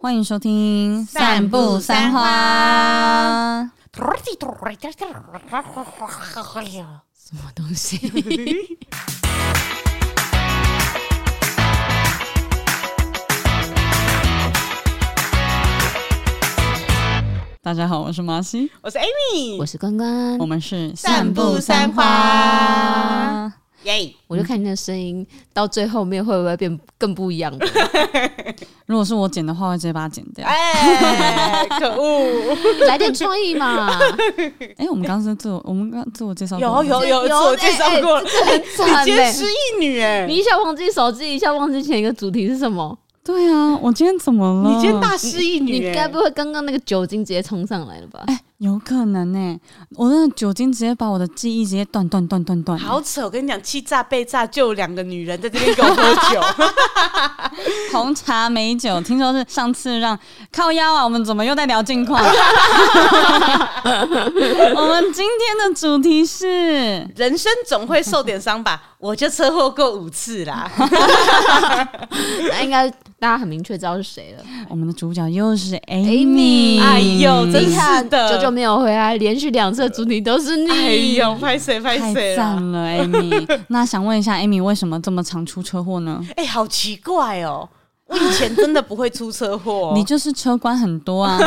欢迎收听《散步三花》。什么东西？大家好，我是马西，我是 Amy，我是关关，我们是散步三花。耶！Yeah. 我就看你的声音，到最后面会不会变更不一样的？如果是我剪的话，会直接把它剪掉。哎，可恶！来点创意嘛！哎、欸，我们刚刚是自我，我们刚自我介绍有有有自我介绍过，这很惨嘞！失忆女哎，你一下忘记手机，一下忘记前一个主题是什么？对啊，我今天怎么了？你今天大失忆女，你该不会刚刚那个酒精直接冲上来了吧？哎、欸，有可能呢、欸。我那个酒精直接把我的记忆直接断断断断断。好扯！我跟你讲，欺诈被诈，就有两个女人在这边给我喝酒，红茶美酒。听说是上次让靠腰啊，我们怎么又在聊近况？我们今天的主题是：人生总会受点伤吧？我就车祸过五次啦。那应该。大家很明确知道是谁了，我们的主角又是 Amy。哎呦，真是的，久久没有回来，连续两次主题都是你。哎呦，拍谁拍谁，太赞了，Amy。那想问一下，Amy 为什么这么常出车祸呢？哎，好奇怪哦，我以前真的不会出车祸。你就是车关很多啊。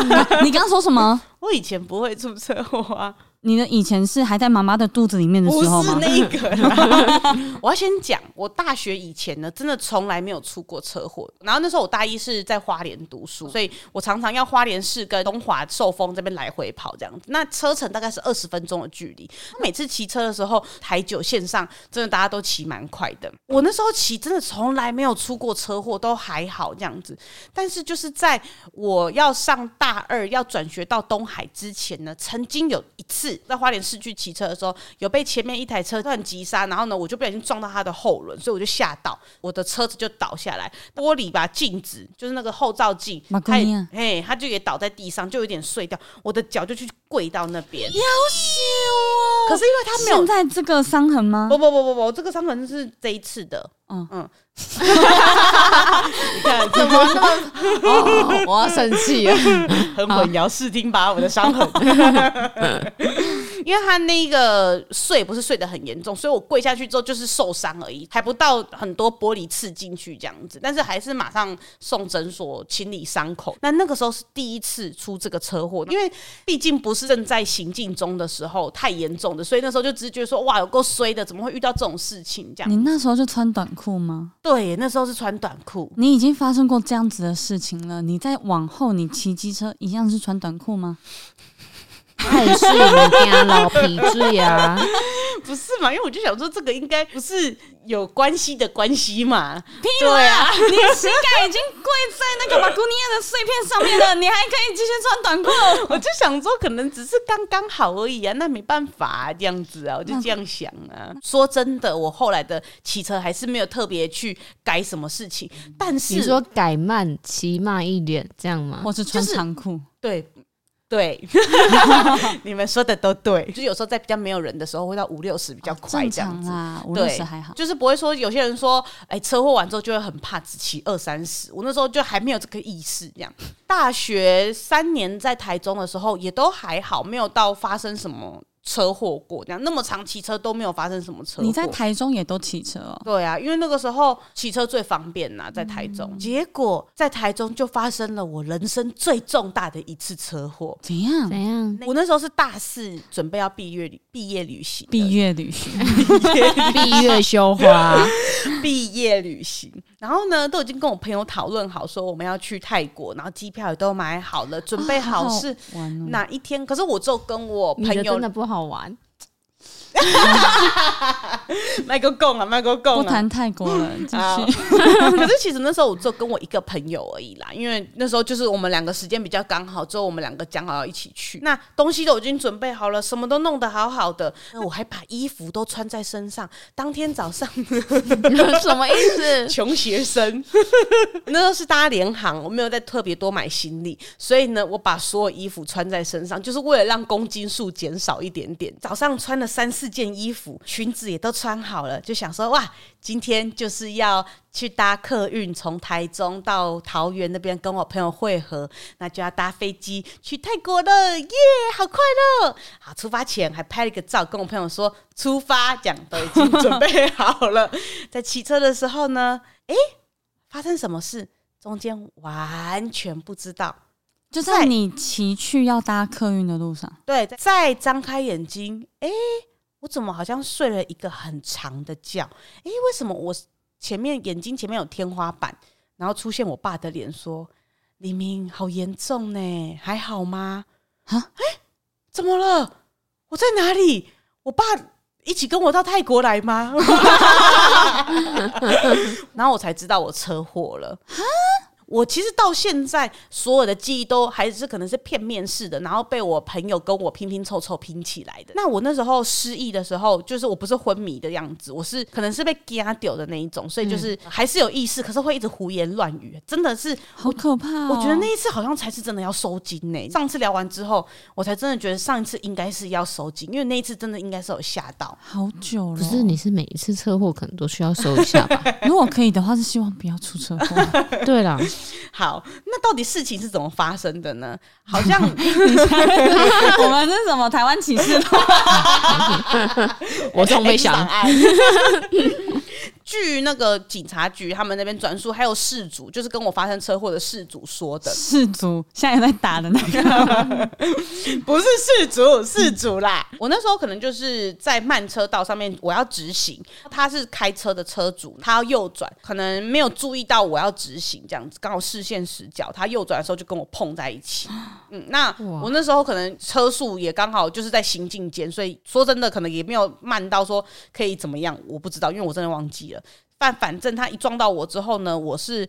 你刚刚说什么？我以前不会出车祸啊。你的以前是还在妈妈的肚子里面的时候吗？不是那个，我要先讲，我大学以前呢，真的从来没有出过车祸。然后那时候我大一是在花莲读书，所以我常常要花莲市跟东华寿丰这边来回跑这样子。那车程大概是二十分钟的距离。每次骑车的时候，台九线上真的大家都骑蛮快的。我那时候骑真的从来没有出过车祸，都还好这样子。但是就是在我要上大二要转学到东海之前呢，曾经有一次。在花莲市区骑车的时候，有被前面一台车突然急刹，然后呢，我就不小心撞到他的后轮，所以我就吓到，我的车子就倒下来，玻璃吧镜子就是那个后照镜，它哎，它就也倒在地上，就有点碎掉，我的脚就去跪到那边，要死哦！可是因为他没有现在这个伤痕吗？不不不不不，这个伤痕是这一次的，嗯嗯。你 看怎么那么……哦，我要生气了，很混淆视听吧，我的伤痕。因为他那个碎不是碎的很严重，所以我跪下去之后就是受伤而已，还不到很多玻璃刺进去这样子，但是还是马上送诊所清理伤口。那那个时候是第一次出这个车祸，因为毕竟不是正在行进中的时候，太严重的，所以那时候就直觉说哇，有够衰的，怎么会遇到这种事情？这样。你那时候就穿短裤吗？对，那时候是穿短裤。你已经发生过这样子的事情了，你在往后你骑机车一样是穿短裤吗？太岁你家老皮子呀！不是嘛？因为我就想说，这个应该不是有关系的关系嘛。屁啦对啊，你膝盖已经跪在那个马古尼亚的碎片上面了，你还可以继续穿短裤。我就想说，可能只是刚刚好而已啊。那没办法啊，这样子啊，我就这样想啊。嗯、说真的，我后来的骑车还是没有特别去改什么事情。但是你说改慢，骑慢一点这样吗？或是穿长裤？对。对，你们说的都对。就有时候在比较没有人的时候，会到五六十比较快这样子。啊，五六十还好。就是不会说有些人说，哎，车祸完之后就会很怕，只骑二三十。我那时候就还没有这个意识，这样。大学三年在台中的时候，也都还好，没有到发生什么。车祸过这样，那么长骑车都没有发生什么车祸。你在台中也都骑车哦？对啊，因为那个时候骑车最方便呐，在台中。嗯、结果在台中就发生了我人生最重大的一次车祸。怎样？怎样？我那时候是大四，准备要毕业旅毕业旅行。毕业旅行，毕业羞花，毕业旅行。然后呢，都已经跟我朋友讨论好，说我们要去泰国，然后机票也都买好了，准备好是哪一天。可是我就跟我朋友真的不好好玩。麦克贡啊，麦克贡啊，不谈泰国了，继续。可是其实那时候我就跟我一个朋友而已啦，因为那时候就是我们两个时间比较刚好，之后我们两个讲好要一起去。那东西都已经准备好了，什么都弄得好好的，那我还把衣服都穿在身上。当天早上 什么意思？穷学生，那时候是搭联航，我没有再特别多买行李，所以呢，我把所有衣服穿在身上，就是为了让公斤数减少一点点。早上穿了三四件衣服，裙子也都穿好了，就想说哇，今天就是要去搭客运，从台中到桃园那边跟我朋友会合，那就要搭飞机去泰国了，耶，好快乐！好，出发前还拍了一个照，跟我朋友说出发，讲都已经准备好了。在骑车的时候呢，诶，发生什么事？中间完全不知道。就在你骑去要搭客运的路上，对，再张开眼睛，哎，我怎么好像睡了一个很长的觉？诶，为什么我前面眼睛前面有天花板，然后出现我爸的脸，说：“李明，好严重呢，还好吗？”啊，诶，怎么了？我在哪里？我爸一起跟我到泰国来吗？然后我才知道我车祸了。我其实到现在所有的记忆都还是可能是片面式的，然后被我朋友跟我拼拼凑凑拼起来的。那我那时候失忆的时候，就是我不是昏迷的样子，我是可能是被压掉的那一种，所以就是还是有意识，可是会一直胡言乱语，真的是好可怕哦。我觉得那一次好像才是真的要收金呢。上次聊完之后，我才真的觉得上一次应该是要收金，因为那一次真的应该是有吓到。好久了，可是你是每一次车祸可能都需要收一下吧？如果可以的话，是希望不要出车祸。对了。好，那到底事情是怎么发生的呢？好像 我们是什么台湾启示录？我从没想。据那个警察局他们那边转述，还有事主，就是跟我发生车祸的事主说的。事主现在在打的那个，不是事主，事主啦。我那时候可能就是在慢车道上面，我要直行，他是开车的车主，他要右转，可能没有注意到我要直行这样子，刚好视线死角，他右转的时候就跟我碰在一起。嗯，那我那时候可能车速也刚好就是在行进间，所以说真的可能也没有慢到说可以怎么样，我不知道，因为我真的忘记了。但反正他一撞到我之后呢，我是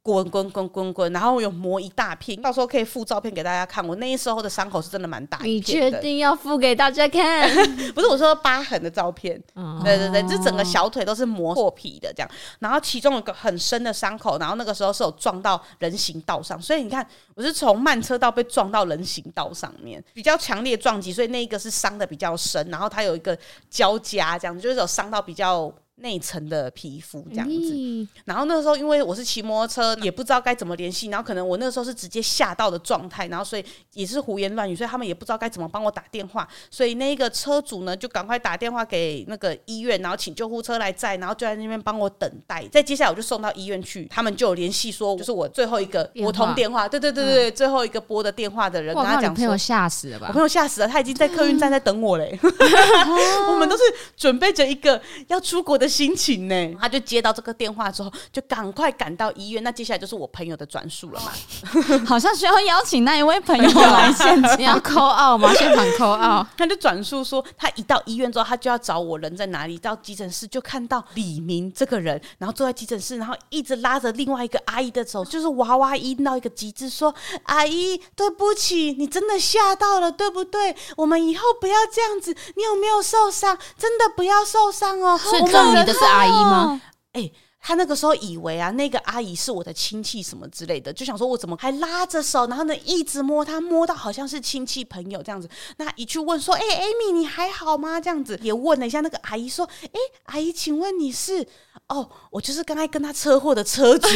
滚滚滚滚滚，然后我有磨一大片，到时候可以附照片给大家看。我那时候的伤口是真的蛮大的。你确定要附给大家看？不是我说疤痕的照片。嗯，对对对，这整个小腿都是磨破皮的这样。然后其中有个很深的伤口，然后那个时候是有撞到人行道上，所以你看我是从慢车道被撞到人行道上面，比较强烈撞击，所以那一个是伤的比较深，然后它有一个交加，这样就是有伤到比较。内层的皮肤这样子，嗯、然后那时候因为我是骑摩托车，也不知道该怎么联系，然后可能我那时候是直接吓到的状态，然后所以也是胡言乱语，所以他们也不知道该怎么帮我打电话，所以那个车主呢就赶快打电话给那个医院，然后请救护车来载，然后就在那边帮我等待。再接下来我就送到医院去，他们就有联系说，就是我最后一个拨通电话，对对对对，嗯、最后一个拨的电话的人，跟他讲说，朋友吓死了吧？我朋友吓死了，他已经在客运站在等我嘞，我们都是准备着一个要出国的心情呢。他就接到这个电话之后，就赶快赶到医院。那接下来就是我朋友的转述了嘛？好像需要邀请那一位朋友来现场，要 call out 吗？现场 call out。他就转述说，他一到医院之后，他就要找我人在哪里。到急诊室就看到李明这个人，然后坐在急诊室，然后一直拉着另外一个阿姨的手，就是娃娃音到一个极致，说：“阿姨，对不起，你真的吓到了，对不对？我们以后不要这样子。你有没有受伤？真的不要受伤哦。”所以揍你的是阿姨吗？哎、欸，他那个时候以为啊，那个阿姨是我的亲戚什么之类的，就想说我怎么还拉着手，然后呢一直摸她，摸到好像是亲戚朋友这样子。那一去问说，哎、欸，艾米你还好吗？这样子也问了一下那个阿姨说，哎、欸，阿姨，请问你是？哦，我就是刚才跟他车祸的车主，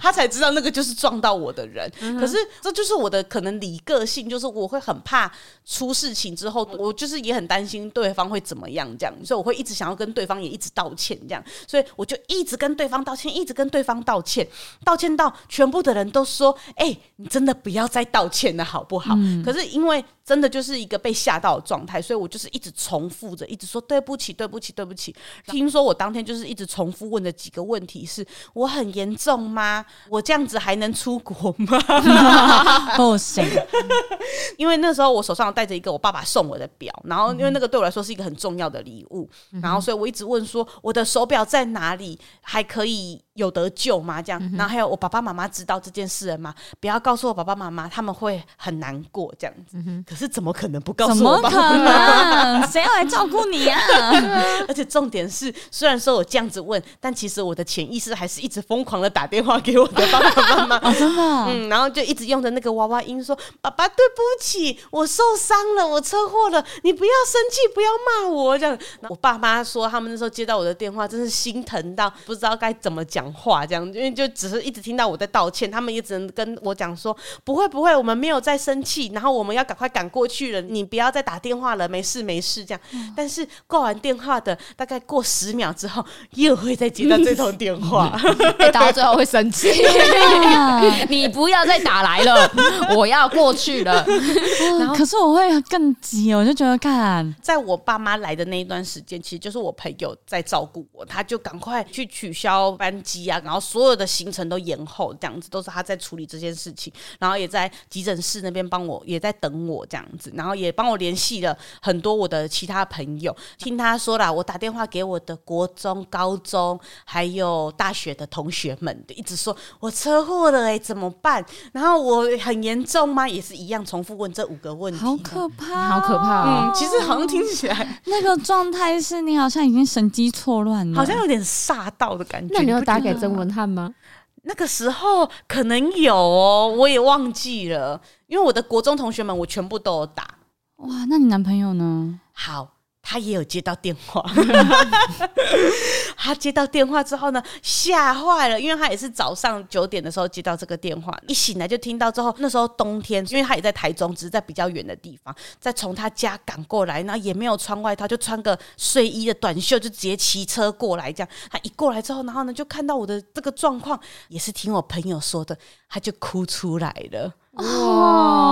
他才知道那个就是撞到我的人。嗯、可是这就是我的可能理个性，就是我会很怕出事情之后，我就是也很担心对方会怎么样这样，所以我会一直想要跟对方也一直道歉这样。所以我就一直跟对方道歉，一直跟对方道歉，道歉到全部的人都说：“哎、欸，你真的不要再道歉了，好不好？”嗯、可是因为真的就是一个被吓到的状态，所以我就是一直重复着，一直说对不起，对不起，对不起。听说我当天就是一直重复问的几个问题是：我很严重吗？我这样子还能出国吗？不行，因为那时候我手上带着一个我爸爸送我的表，然后因为那个对我来说是一个很重要的礼物，然后所以我一直问说我的手表在哪里，还可以有得救吗？这样，然后还有我爸爸妈妈知道这件事了吗？不要告诉我爸爸妈妈，他们会很难过这样子。可是怎么可能不告诉我？怎么可能？谁要来照顾你啊？而且重点是，虽然说我这样子问，但其实我的潜意识还是一直疯狂的打电话给我的爸爸妈妈。哦，真的？嗯，然后就一直用着那个娃娃音说：“爸爸，对不起，我受伤了，我车祸了，你不要生气，不要骂我。”这样，我爸妈说他们那时候接到我的电话，真是心疼到不知道该怎么讲话，这样，因为就只是一直听到我在道歉，他们也只能跟我讲说：“不会，不会，我们没有在生气，然后我们要赶快赶。”过去了，你不要再打电话了，没事没事这样。但是挂完电话的大概过十秒之后，又会再接到这通电话，打到最后会生气。你不要再打来了，我要过去了。然后可是我会更急，我就觉得看，在我爸妈来的那一段时间，其实就是我朋友在照顾我，他就赶快去取消班机啊，然后所有的行程都延后，这样子都是他在处理这件事情，然后也在急诊室那边帮我，也在等我这样。子，然后也帮我联系了很多我的其他朋友。听他说啦，我打电话给我的国中、高中还有大学的同学们，一直说我车祸了哎、欸，怎么办？然后我很严重吗？也是一样重复问这五个问题，好可怕，好可怕、哦。嗯，其实好像听起来那个状态是你好像已经神机错乱了，好像有点煞到的感觉。那你有打给曾文翰吗？那个时候可能有哦，我也忘记了。因为我的国中同学们，我全部都有打。哇，那你男朋友呢？好，他也有接到电话。他接到电话之后呢，吓坏了，因为他也是早上九点的时候接到这个电话，一醒来就听到之后，那时候冬天，因为他也在台中，只是在比较远的地方，再从他家赶过来，然后也没有穿外套，就穿个睡衣的短袖，就直接骑车过来。这样，他一过来之后，然后呢，就看到我的这个状况，也是听我朋友说的，他就哭出来了。哇！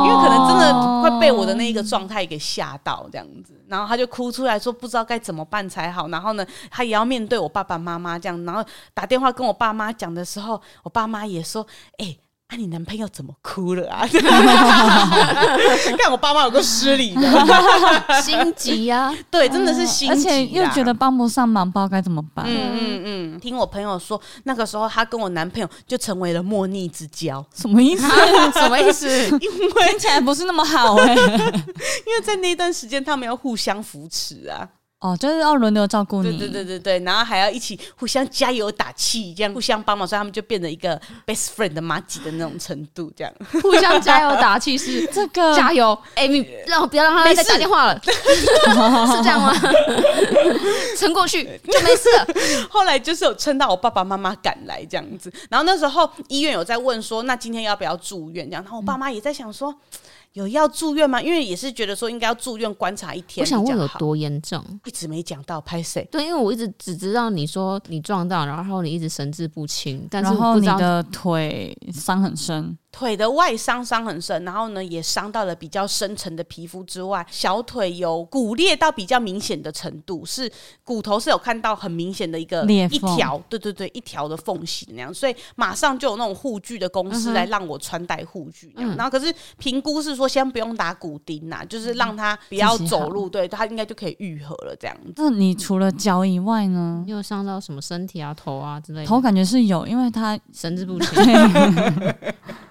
因为可能真的会被我的那个状态给吓到这样子，然后他就哭出来说不知道该怎么办才好。然后呢，他也要面对我爸爸妈妈这样，然后打电话跟我爸妈讲的时候，我爸妈也说：“哎、”啊，你男朋友怎么哭了啊？看我爸妈有个失礼的，心急呀、啊。对，真的是心急，而且又觉得帮不上忙，不知道该怎么办。嗯嗯嗯。听我朋友说，那个时候他跟我男朋友就成为了莫逆之交。什么意思？什么意思？因为听起来不是那么好哎、欸。因为在那段时间，他们要互相扶持啊。哦，就是要轮流照顾你，对对对对对，然后还要一起互相加油打气，这样互相帮忙，所以他们就变成一个 best friend 的麻吉的那种程度，这样互相加油打气是 这个加油，哎，你让不要让他再打电话了，是这样吗？撑过去就没事了。后来就是有撑到我爸爸妈妈赶来这样子，然后那时候医院有在问说，那今天要不要住院？这样，然后我爸妈也在想说。有要住院吗？因为也是觉得说应该要住院观察一天。我想问有多严重？一直没讲到拍谁？对，因为我一直只知道你说你撞到，然后你一直神志不清，但是然后你的腿伤很深。腿的外伤伤很深，然后呢也伤到了比较深层的皮肤之外，小腿有骨裂到比较明显的程度，是骨头是有看到很明显的一个裂一条，对对对，一条的缝隙那样，所以马上就有那种护具的公司来让我穿戴护具，嗯、然后可是评估是说先不用打骨钉呐，就是让他不要走路，对他应该就可以愈合了这样子。那你除了脚以外呢？你有伤到什么身体啊、头啊之类的？头感觉是有，因为他神志不清。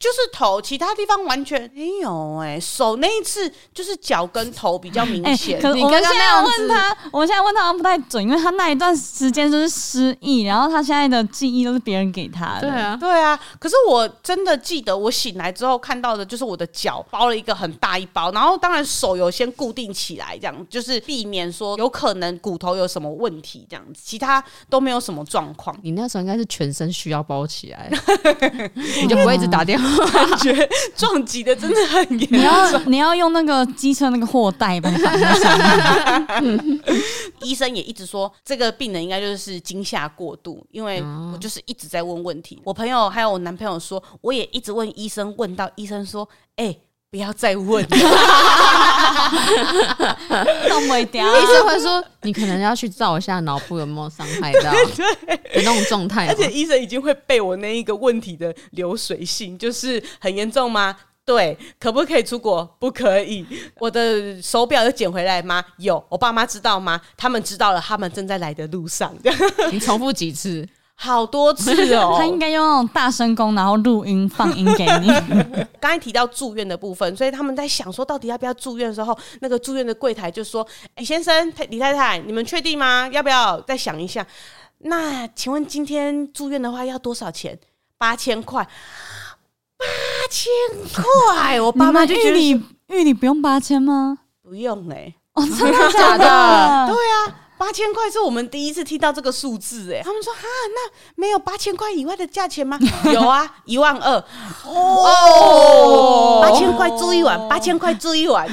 就是头，其他地方完全没有哎、欸。手那一次就是脚跟头比较明显。欸、可是我们现在问他，我们现在问他不太准，因为他那一段时间就是失忆，然后他现在的记忆都是别人给他的。对啊，对啊。可是我真的记得，我醒来之后看到的就是我的脚包了一个很大一包，然后当然手有先固定起来，这样就是避免说有可能骨头有什么问题这样子，其他都没有什么状况。你那时候应该是全身需要包起来，你就不会一直打电话。感觉撞击的真的很严重。你要你要用那个机车那个货袋把你绑在上面。医生也一直说，这个病人应该就是惊吓过度，因为我就是一直在问问题。我朋友还有我男朋友说，我也一直问医生，问到医生说：“哎、欸，不要再问了。”那么屌，医生会说：“你可能要去照一下脑部有没有伤害到，对的那种状态。”而且医生已经会背我那一个问题的流水性，就是很严重吗？对，可不可以出国？不可以。我的手表有捡回来吗？有。我爸妈知道吗？他们知道了，他们正在来的路上。你重复几次？好多次哦。他应该用那种大声功，然后录音放音给你。刚才提到住院的部分，所以他们在想说，到底要不要住院的时候，那个住院的柜台就说：“哎，先生，李太太，你们确定吗？要不要再想一下？那请问今天住院的话要多少钱？八千块。”八千块，我爸妈就觉得玉里玉里不用八千吗？不用哎、欸，哦，真的假的？对啊，八千块是我们第一次听到这个数字哎，他们说哈，那没有八千块以外的价钱吗？有啊，一万二哦，八千块住一晚，八千块住一晚，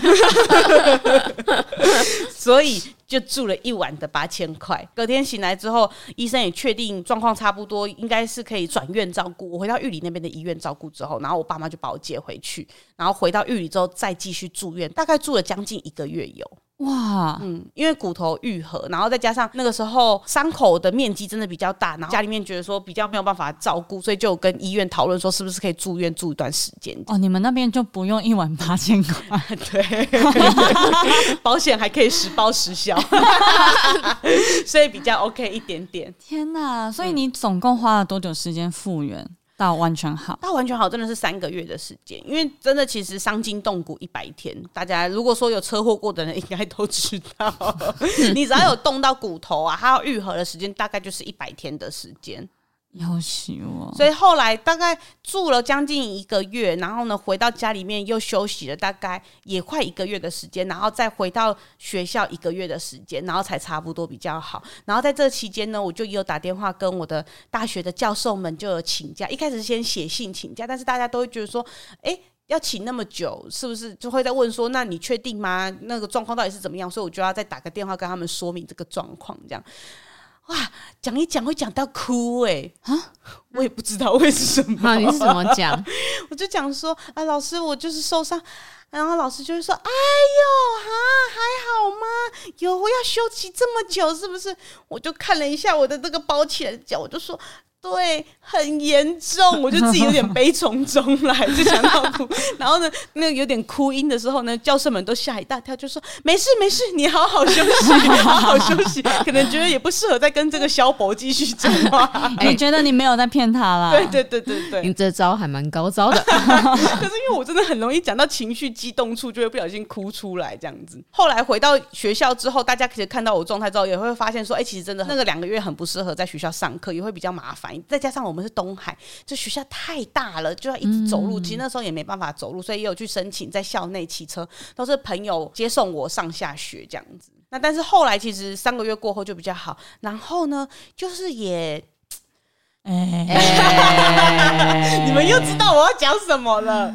所以。就住了一晚的八千块，隔天醒来之后，医生也确定状况差不多，应该是可以转院照顾。我回到玉里那边的医院照顾之后，然后我爸妈就把我接回去，然后回到玉里之后再继续住院，大概住了将近一个月有。哇，嗯，因为骨头愈合，然后再加上那个时候伤口的面积真的比较大，然后家里面觉得说比较没有办法照顾，所以就跟医院讨论说是不是可以住院住一段时间。哦，你们那边就不用一晚八千块，对，保险还可以实报实销，所以比较 OK 一点点。天哪，所以你总共花了多久时间复原？到完全好，到完全好真的是三个月的时间，因为真的其实伤筋动骨一百天，大家如果说有车祸过的人应该都知道，你只要有动到骨头啊，它要愈合的时间大概就是一百天的时间。要死我！所以后来大概住了将近一个月，然后呢，回到家里面又休息了大概也快一个月的时间，然后再回到学校一个月的时间，然后才差不多比较好。然后在这期间呢，我就有打电话跟我的大学的教授们就有请假。一开始先写信请假，但是大家都会觉得说，哎，要请那么久，是不是就会在问说，那你确定吗？那个状况到底是怎么样？所以我就要再打个电话跟他们说明这个状况，这样。哇，讲一讲会讲到哭哎、欸、啊！我也不知道为什么。你是怎么讲？我就讲说啊，老师，我就是受伤，然后老师就会说，哎呦哈，还好吗？有我要休息这么久，是不是？我就看了一下我的这个包起来的脚，我就说。对，很严重，我就自己有点悲从中来，就想到哭。然后呢，那个有点哭音的时候呢，教授们都吓一大跳，就说：“没事没事，你好好休息，好好休息。”可能觉得也不适合再跟这个萧伯继续讲话。你觉得你没有在骗他啦？对对对对对，你这招还蛮高招的。可是因为我真的很容易讲到情绪激动处，就会不小心哭出来这样子。后来回到学校之后，大家其实看到我状态之后，也会发现说：“哎，其实真的那个两个月很不适合在学校上课，也会比较麻烦。”再加上我们是东海，这学校太大了，就要一直走路。其实那时候也没办法走路，所以也有去申请在校内骑车，都是朋友接送我上下学这样子。那但是后来其实三个月过后就比较好，然后呢，就是也，哎，你们又知道我要讲什么了。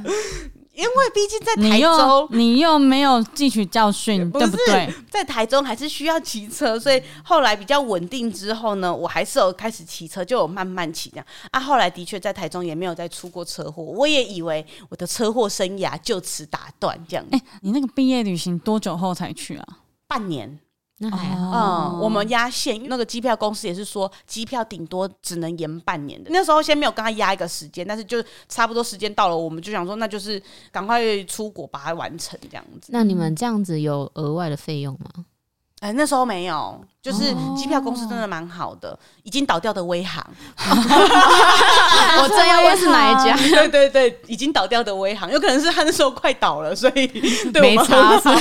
因为毕竟在台中，你又没有汲取教训，对不对？在台中还是需要骑车，所以后来比较稳定之后呢，我还是有开始骑车，就有慢慢骑这样啊。后来的确在台中也没有再出过车祸，我也以为我的车祸生涯就此打断这样。哎，你那个毕业旅行多久后才去啊？半年。那还好，嗯，我们压线，那个机票公司也是说，机票顶多只能延半年的。那时候先没有跟他压一个时间，但是就差不多时间到了，我们就想说，那就是赶快出国把它完成这样子。那你们这样子有额外的费用吗？哎、欸，那时候没有，就是机票公司真的蛮好的，已经倒掉的威航。我正要问是哪一家？对对对，已经倒掉的威航，有可能是他那时候快倒了，所以对我们很好。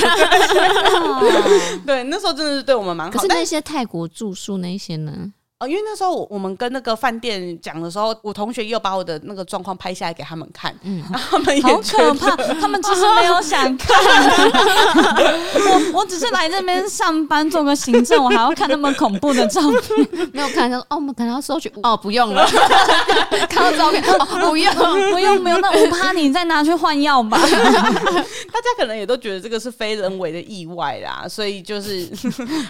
对，那时候真的是对我们蛮好。可是那些泰国住宿那些呢？哦，因为那时候我我们跟那个饭店讲的时候，我同学又把我的那个状况拍下来给他们看，嗯，然后他们也好可怕，他们其实没有想看，我我只是来这边上班做个行政，我还要看那么恐怖的照片，没有看到哦，我们可能要收取哦，不用了，看到照片哦，不用不用不用，那我怕你再拿去换药吧，大家可能也都觉得这个是非人为的意外啦，所以就是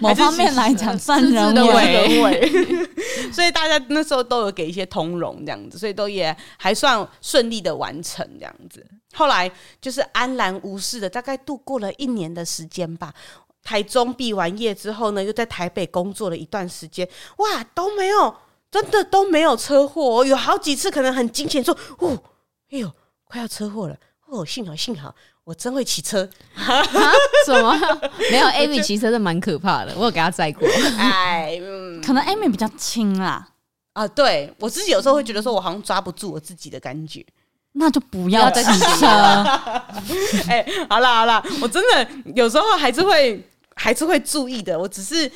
某方面来讲算人为。所以大家那时候都有给一些通融这样子，所以都也还算顺利的完成这样子。后来就是安然无事的，大概度过了一年的时间吧。台中毕完业之后呢，又在台北工作了一段时间，哇，都没有，真的都没有车祸。有好几次可能很惊险，说：“哦，哎呦，快要车祸了！”哦，幸好幸好。我真会骑车啊？什么？没有，Amy 骑车是蛮可怕的。我有给他载过。哎，嗯、可能 Amy 比较轻啦。啊，对我自己有时候会觉得说，我好像抓不住我自己的感觉，那就不要再骑车。哎，好啦好啦，我真的有时候还是会还是会注意的。我只是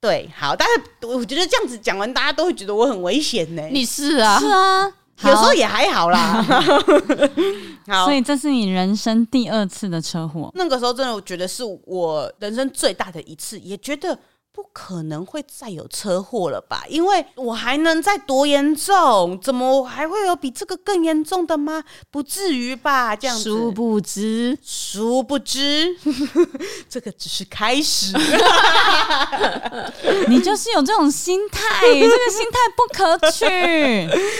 对，好，但是我觉得这样子讲完，大家都会觉得我很危险呢。你是啊，是啊。有时候也还好啦，好，所以这是你人生第二次的车祸。那个时候真的，我觉得是我人生最大的一次，也觉得。不可能会再有车祸了吧？因为我还能再多严重？怎么还会有比这个更严重的吗？不至于吧？这样子，殊不知，殊不知，这个只是开始。你就是有这种心态，这个心态不可取。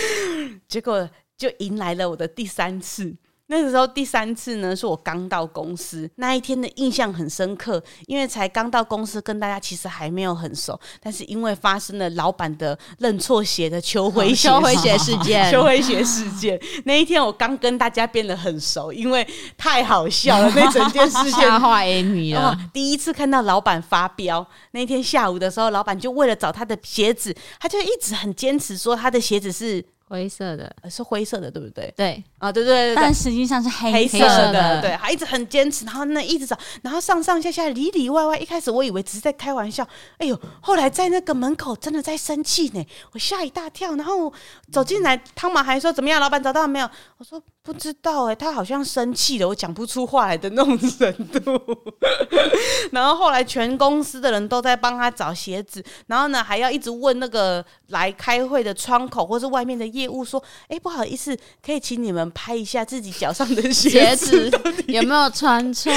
结果就迎来了我的第三次。那个时候第三次呢，是我刚到公司那一天的印象很深刻，因为才刚到公司，跟大家其实还没有很熟，但是因为发生了老板的认错鞋的秋灰鞋秋灰鞋事件，秋灰鞋事件，那一天我刚跟大家变得很熟，因为太好笑了，那整件事情 吓坏 Amy 了。第一次看到老板发飙，那天下午的时候，老板就为了找他的鞋子，他就一直很坚持说他的鞋子是。灰色的，是灰色的，对不对？对。啊，对对对，但实际上是黑色的，对，还一直很坚持，然后那一直找，然后上上下下里里外外，一开始我以为只是在开玩笑，哎呦，后来在那个门口真的在生气呢，我吓一大跳，然后走进来，汤马还说怎么样，老板找到了没有？我说不知道哎，他好像生气了，我讲不出话来的那种程度。然后后来全公司的人都在帮他找鞋子，然后呢还要一直问那个来开会的窗口或是外面的业务说：“哎，不好意思，可以请你们拍一下自己脚上的鞋子有没有穿错？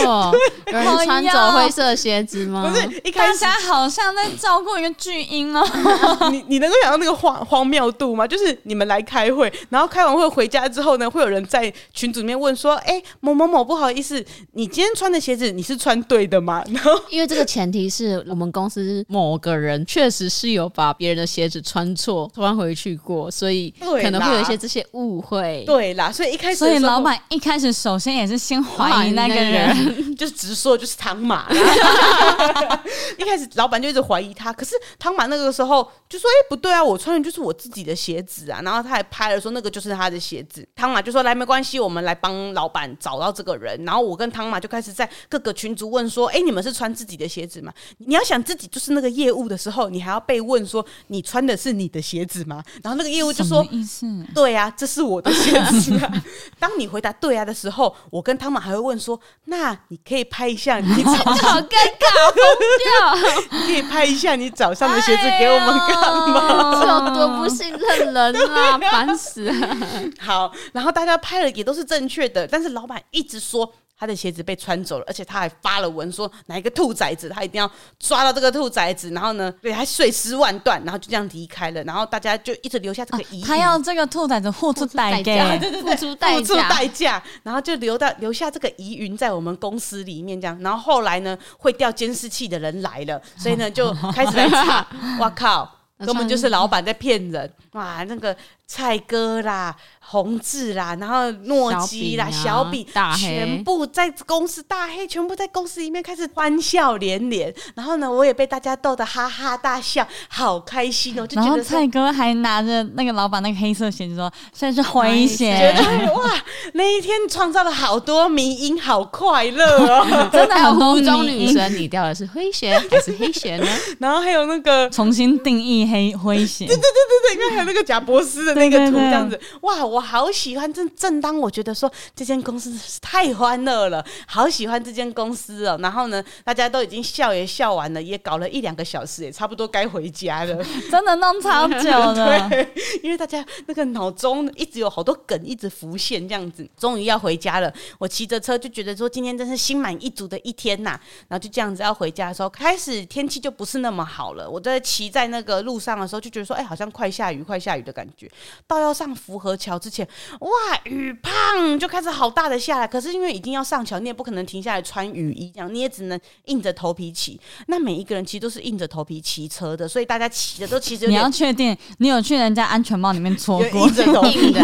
有人穿走灰色鞋子吗？”不是，一开始好像在照顾一个巨婴哦。你你能够想到那个荒荒谬度吗？就是你们来开会，然后开完会回家之后呢，会有人在群组里面问说：“哎，某某某，不好意思，你今天穿的鞋子你是穿对的吗？” 然后因为这个前提是我们公司某个人确实是有把别人的鞋子穿错穿回去过，所以可能会有一些这些误会。对啦，所以一开始，所以老板一开始首先也是先怀疑那个人，就是直说就是汤马。一开始老板就一直怀疑他，可是汤马那个时候就说：“哎，不对啊，我穿的就是我自己的鞋子啊。”然后他还拍了说那个就是他的鞋子。汤马就说：“来，没关系，我们来帮老板找到这个人。”然后我跟汤马就开始在各个群组问说：“哎，你们是穿自己的鞋子吗？你要想自己就是那个业务的时候，你还要被问说你穿的是你的鞋子吗？”然后那个业务就说：“意思？对啊，这是我的鞋子啊。”当你回答“对啊”的时候，我跟汤马还会问说：“那你可以拍一下你早上 好尴尬！你可以拍一下你早上的鞋子给我们看吗？这有多不信任人啊，烦死了！”好，然后大家拍了也都是正确的，但是老板一直说。他的鞋子被穿走了，而且他还发了文说哪一个兔崽子，他一定要抓到这个兔崽子，然后呢，对，他碎尸万段，然后就这样离开了，然后大家就一直留下这个疑、啊。他要这个兔崽子付出 代价，对对对，付出代价，付出代价，然后就留到留下这个疑云在我们公司里面，这样，然后后来呢，会调监视器的人来了，所以呢，就开始来查，哇靠，根本就是老板在骗人，哇，那个。蔡哥啦，宏志啦，然后诺基啦，小饼、啊，全部在公司大黑，全部在公司里面开始欢笑连连。然后呢，我也被大家逗得哈哈大笑，好开心哦！就觉得然后蔡哥还拿着那个老板那个黑色鞋子说：“现在是灰鞋。”哇，那一天创造了好多迷音，好快乐哦！真的很多湖中女神，你掉的是灰鞋还是黑鞋呢？然后还有那个重新定义黑灰鞋，对对对对对，因为还有那个贾博斯的那个图，这样子，哇，我好喜欢。正正当我觉得说这间公司是太欢乐了，好喜欢这间公司哦。然后呢，大家都已经笑也笑完了，也搞了一两个小时，也差不多该回家了。真的弄超久了。对，因为大家那个脑中一直有好多梗一直浮现，这样子，终于要回家了。我骑着车就觉得说今天真是心满意足的一天呐。然后就这样子要回家的时候，开始天气就不是那么好了。我在骑在那个路上的时候，就觉得说，哎，好像快下雨，快下雨的感觉。到要上福和桥之前，哇，雨砰就开始好大的下来。可是因为已经要上桥，你也不可能停下来穿雨衣，这样你也只能硬着头皮骑。那每一个人其实都是硬着头皮骑车的，所以大家骑的都其实 你要确定你有去人家安全帽里面戳过，硬着头皮的。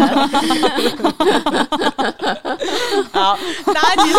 好，大家其实，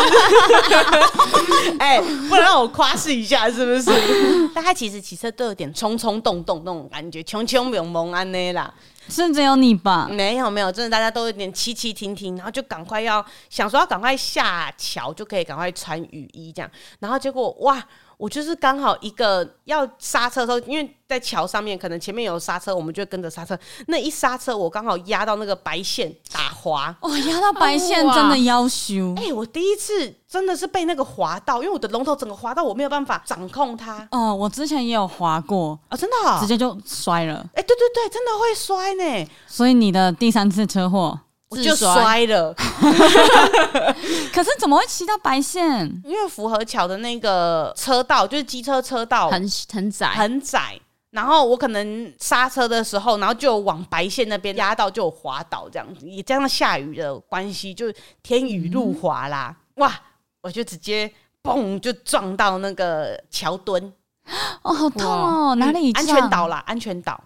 哎、欸，不能让我夸饰一下，是不是？大家其实骑车都有点冲冲动动那种感觉，穷穷猛猛安内啦。是只有你吧？没有没有，真的大家都有点骑骑停停，然后就赶快要想说要赶快下桥，就可以赶快穿雨衣这样。然后结果哇！我就是刚好一个要刹车的时候，因为在桥上面，可能前面有刹车，我们就跟着刹车。那一刹车，我刚好压到那个白线打滑。哦，压到白线真的要修。哎、欸，我第一次真的是被那个滑到，因为我的龙头整个滑到，我没有办法掌控它。哦，我之前也有滑过啊、哦，真的、哦，直接就摔了。哎、欸，对对对，真的会摔呢。所以你的第三次车祸。我就摔了，可是怎么会骑到白线？因为福和桥的那个车道就是机车车道很很窄，很窄。然后我可能刹车的时候，然后就往白线那边压到，就滑倒这样子。也加上下雨的关系，就天雨路滑啦。嗯、哇！我就直接嘣就撞到那个桥墩。哦，好痛哦！哪里？安全岛啦，安全岛。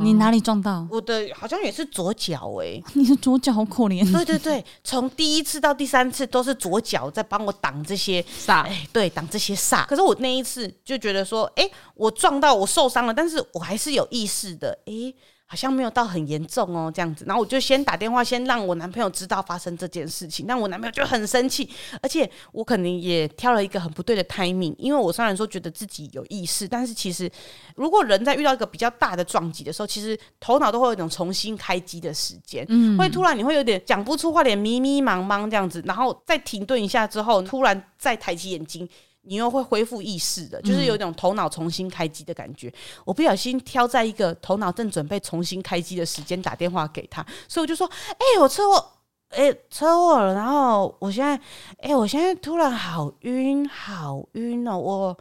你哪里撞到？我的好像也是左脚哎、欸，你的左脚好可怜。对对对，从第一次到第三次都是左脚在帮我挡这些煞，哎，对，挡这些煞。可是我那一次就觉得说，哎、欸，我撞到我受伤了，但是我还是有意识的，哎、欸。好像没有到很严重哦，这样子，然后我就先打电话，先让我男朋友知道发生这件事情。但我男朋友就很生气，而且我可能也挑了一个很不对的 timing，因为我虽然说觉得自己有意识，但是其实如果人在遇到一个比较大的撞击的时候，其实头脑都会有一种重新开机的时间，嗯，会突然你会有点讲不出话，点迷迷茫茫这样子，然后再停顿一下之后，突然再抬起眼睛。你又会恢复意识的，就是有一种头脑重新开机的感觉。嗯、我不小心挑在一个头脑正准备重新开机的时间打电话给他，所以我就说：“哎、欸，我车祸，哎、欸，车祸了。”然后我现在，哎、欸，我现在突然好晕，好晕哦，我。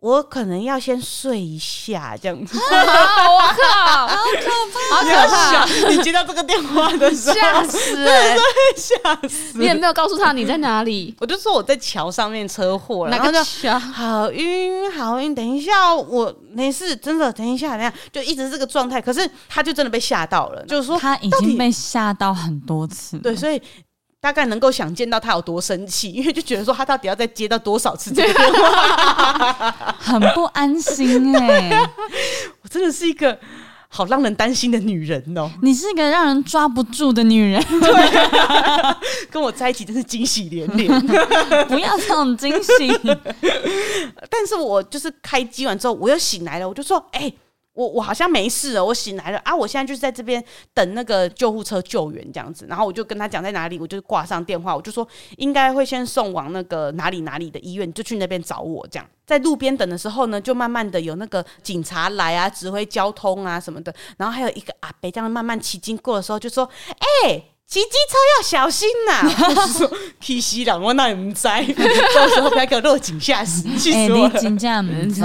我可能要先睡一下，这样子。我靠，好可怕，好可怕！你接到这个电话的时候，吓死、欸，吓死！你也没有告诉他你在哪里。我就说我在桥上面车祸了，然后就好晕，好晕。等一下，我没事，真的。等一下，等一下，就一直是这个状态。可是他就真的被吓到了，就是说他已经被吓到很多次。对，所以。大概能够想见到他有多生气，因为就觉得说他到底要再接到多少次这个电话，很不安心哎、欸。我真的是一个好让人担心的女人哦、喔。你是一个让人抓不住的女人，对，跟我在一起真是惊喜连连。不要这种惊喜。但是我就是开机完之后，我又醒来了，我就说，哎、欸。我我好像没事了，我醒来了啊！我现在就是在这边等那个救护车救援这样子，然后我就跟他讲在哪里，我就挂上电话，我就说应该会先送往那个哪里哪里的医院，就去那边找我这样。在路边等的时候呢，就慢慢的有那个警察来啊，指挥交通啊什么的，然后还有一个阿伯这样慢慢骑经过的时候，就说：“哎、”骑机车要小心呐、啊！我说气死人，我那也不知，到时候不要给我落井下石，气死我了！真的不知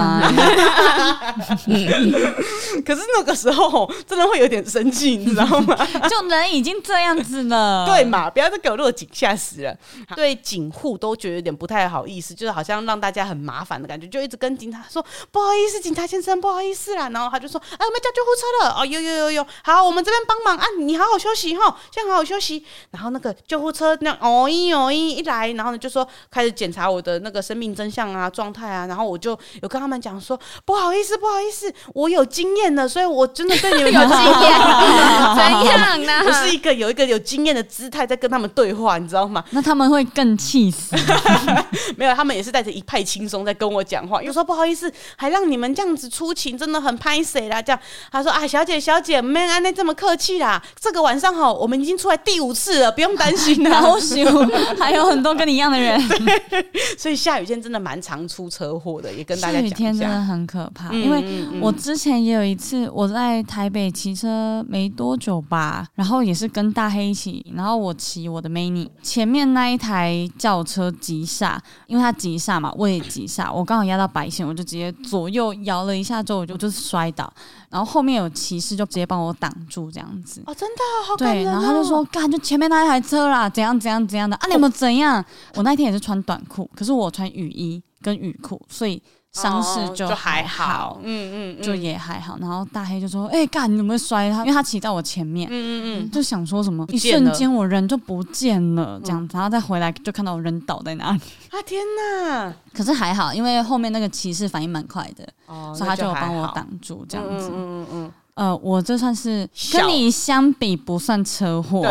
可是那个时候真的会有点生气，你知道吗？就人已经这样子了，对嘛？不要再给我落井下石了。对警护都觉得有点不太好意思，就是好像让大家很麻烦的感觉，就一直跟警察说不好意思，警察先生不好意思啦。然后他就说：“哎，我们叫救护车了。”哦，有有有有，好，我们这边帮忙啊，你好好休息哈，先好好休休息。然后那个救护车那样哦一哦一一来，然后呢就说开始检查我的那个生命真相啊、状态啊。然后我就有跟他们讲说，不好意思，不好意思，我有经验的，所以我真的对你们有经验，怎样呢？我是一个有一个有经验的姿态在跟他们对话，你知道吗？那他们会更气死。没有，他们也是带着一派轻松在跟我讲话。有时候不好意思，还让你们这样子出勤，真的很拍谁啦。这样他说啊，小姐小姐，没安内这么客气啦。这个晚上哈，我们已经出来第五次了，不用担心啦。好羞，还有很多跟你一样的人。所以下雨天真的蛮常出车祸的，也跟大家讲一下。雨天真的很可怕，嗯、因为我之前也有一次，我在台北骑车没多久吧，然后也是跟大黑一起，然后我骑我的 Mini，前面那一台轿车急刹。因为他急刹嘛，我也急刹，我刚好压到白线，我就直接左右摇了一下之后，我就就是摔倒，然后后面有骑士就直接帮我挡住这样子。哦，真的好感人哦。对，然后他就说：“干，就前面那一台车啦，怎样怎样怎样的啊？你有没有怎样？”我那天也是穿短裤，可是我穿雨衣跟雨裤，所以。伤势就，还好，嗯嗯，就也还好。然后大黑就说：“哎、欸，干，你有没有摔他？因为他骑在我前面，嗯嗯嗯，就想说什么，一瞬间我人就不见了，这样子，然后再回来就看到我人倒在那里。啊天哪！可是还好，因为后面那个骑士反应蛮快的，哦，所以他就有帮我挡住，这样子，嗯嗯嗯。呃，我这算是跟你相比不算车祸，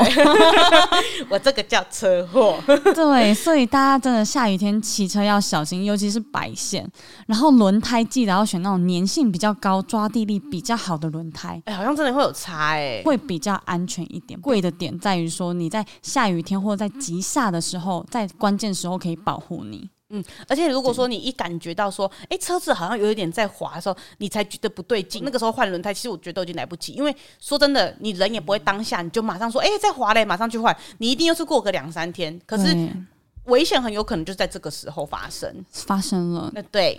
我这个叫车祸。对，所以大家真的下雨天骑车要小心，尤其是白线。然后轮胎记得要选那种粘性比较高、抓地力比较好的轮胎。哎、欸，好像真的会有差哎、欸，会比较安全一点。贵的点在于说你在下雨天或者在急刹的时候，在关键时候可以保护你。嗯，而且如果说你一感觉到说，哎、欸，车子好像有一点在滑的时候，你才觉得不对劲，那个时候换轮胎，其实我觉得都已经来不及。因为说真的，你人也不会当下你就马上说，哎、欸，在滑嘞，马上去换，你一定又是过个两三天。可是。危险很有可能就在这个时候发生，发生了。那对，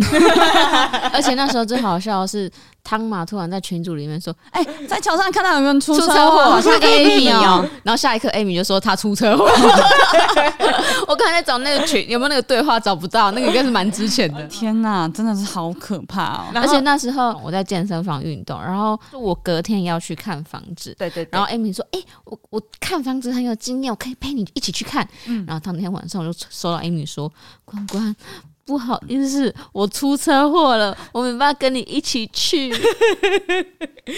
而且那时候最好笑的是，汤马突然在群组里面说：“哎、欸，在桥上看到有人出车祸，好像 Amy 哦。”然后下一刻 Amy 就说他出车祸。我刚才在找那个群有没有那个对话，找不到，那个应该是蛮之前的。天哪，真的是好可怕哦！而且那时候我在健身房运动，然后我隔天要去看房子，对对，对。然后 Amy 说：“哎、欸，我我看房子很有经验，我可以陪你一起去看。”嗯，然后当天晚上我就。收到 Amy 说：“关关，不好意思，我出车祸了，我没办法跟你一起去。”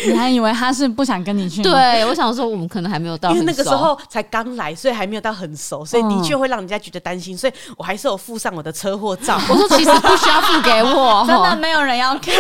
你还以为他是不想跟你去？对，我想说我们可能还没有到，因为那个时候才刚来，所以还没有到很熟，所以的确会让人家觉得担心。所以我还是有附上我的车祸照。我说其实不需要付给我，真的没有人要看。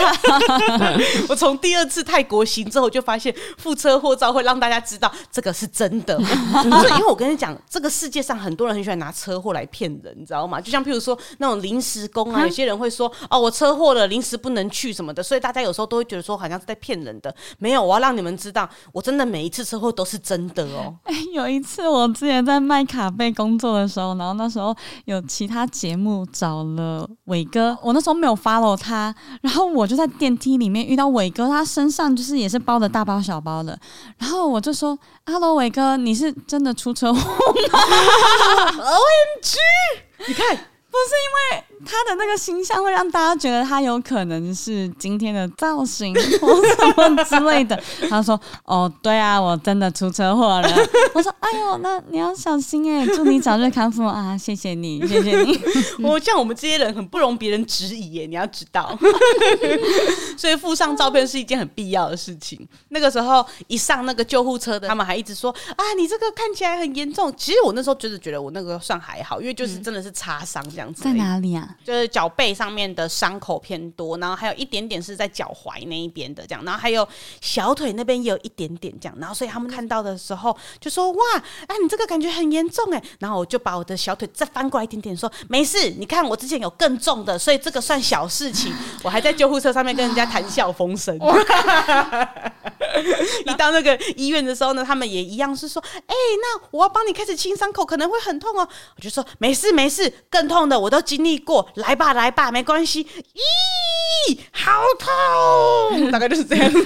我从第二次泰国行之后就发现附车祸照会让大家知道这个是真的。因为我跟你讲，这个世界上很多人很喜欢拿车祸来骗人，你知道吗？就像譬如说那种临时工啊，有些人会说哦，我车祸了，临时不能去什么的，所以大家有时候都会觉得说好像是在骗人的。没有，我要让你们知道，我真的每一次车祸都是真的哦。哎，有一次我之前在麦卡贝工作的时候，然后那时候有其他节目找了伟哥，我那时候没有 follow 他，然后我就在电梯里面遇到伟哥，他身上就是也是包的大包小包的，然后我就说：“Hello，伟哥，你是真的出车祸吗？”OMG，你看。不是因为他的那个形象会让大家觉得他有可能是今天的造型或什么之类的。他说：“哦，对啊，我真的出车祸了。” 我说：“哎呦，那你要小心哎，祝你早日康复啊！谢谢你，谢谢你。我像我们这些人很不容别人质疑耶，你要知道。所以附上照片是一件很必要的事情。那个时候一上那个救护车的，他们还一直说：啊，你这个看起来很严重。其实我那时候就是觉得我那个算还好，因为就是真的是擦伤这样子。在哪里啊？就是脚背上面的伤口偏多，然后还有一点点是在脚踝那一边的这样，然后还有小腿那边也有一点点这样，然后所以他们看到的时候就说：“哇，哎，你这个感觉很严重哎。”然后我就把我的小腿再翻过来一点点，说：“没事，你看我之前有更重的，所以这个算小事情。”我还在救护车上面跟人家谈笑风生。一到那个医院的时候呢，他们也一样是说：“哎，那我要帮你开始清伤口，可能会很痛哦。”我就说：“没事没事，更痛的。”我都经历过，祸，来吧来吧，没关系。咦，好痛，大概就是这样子。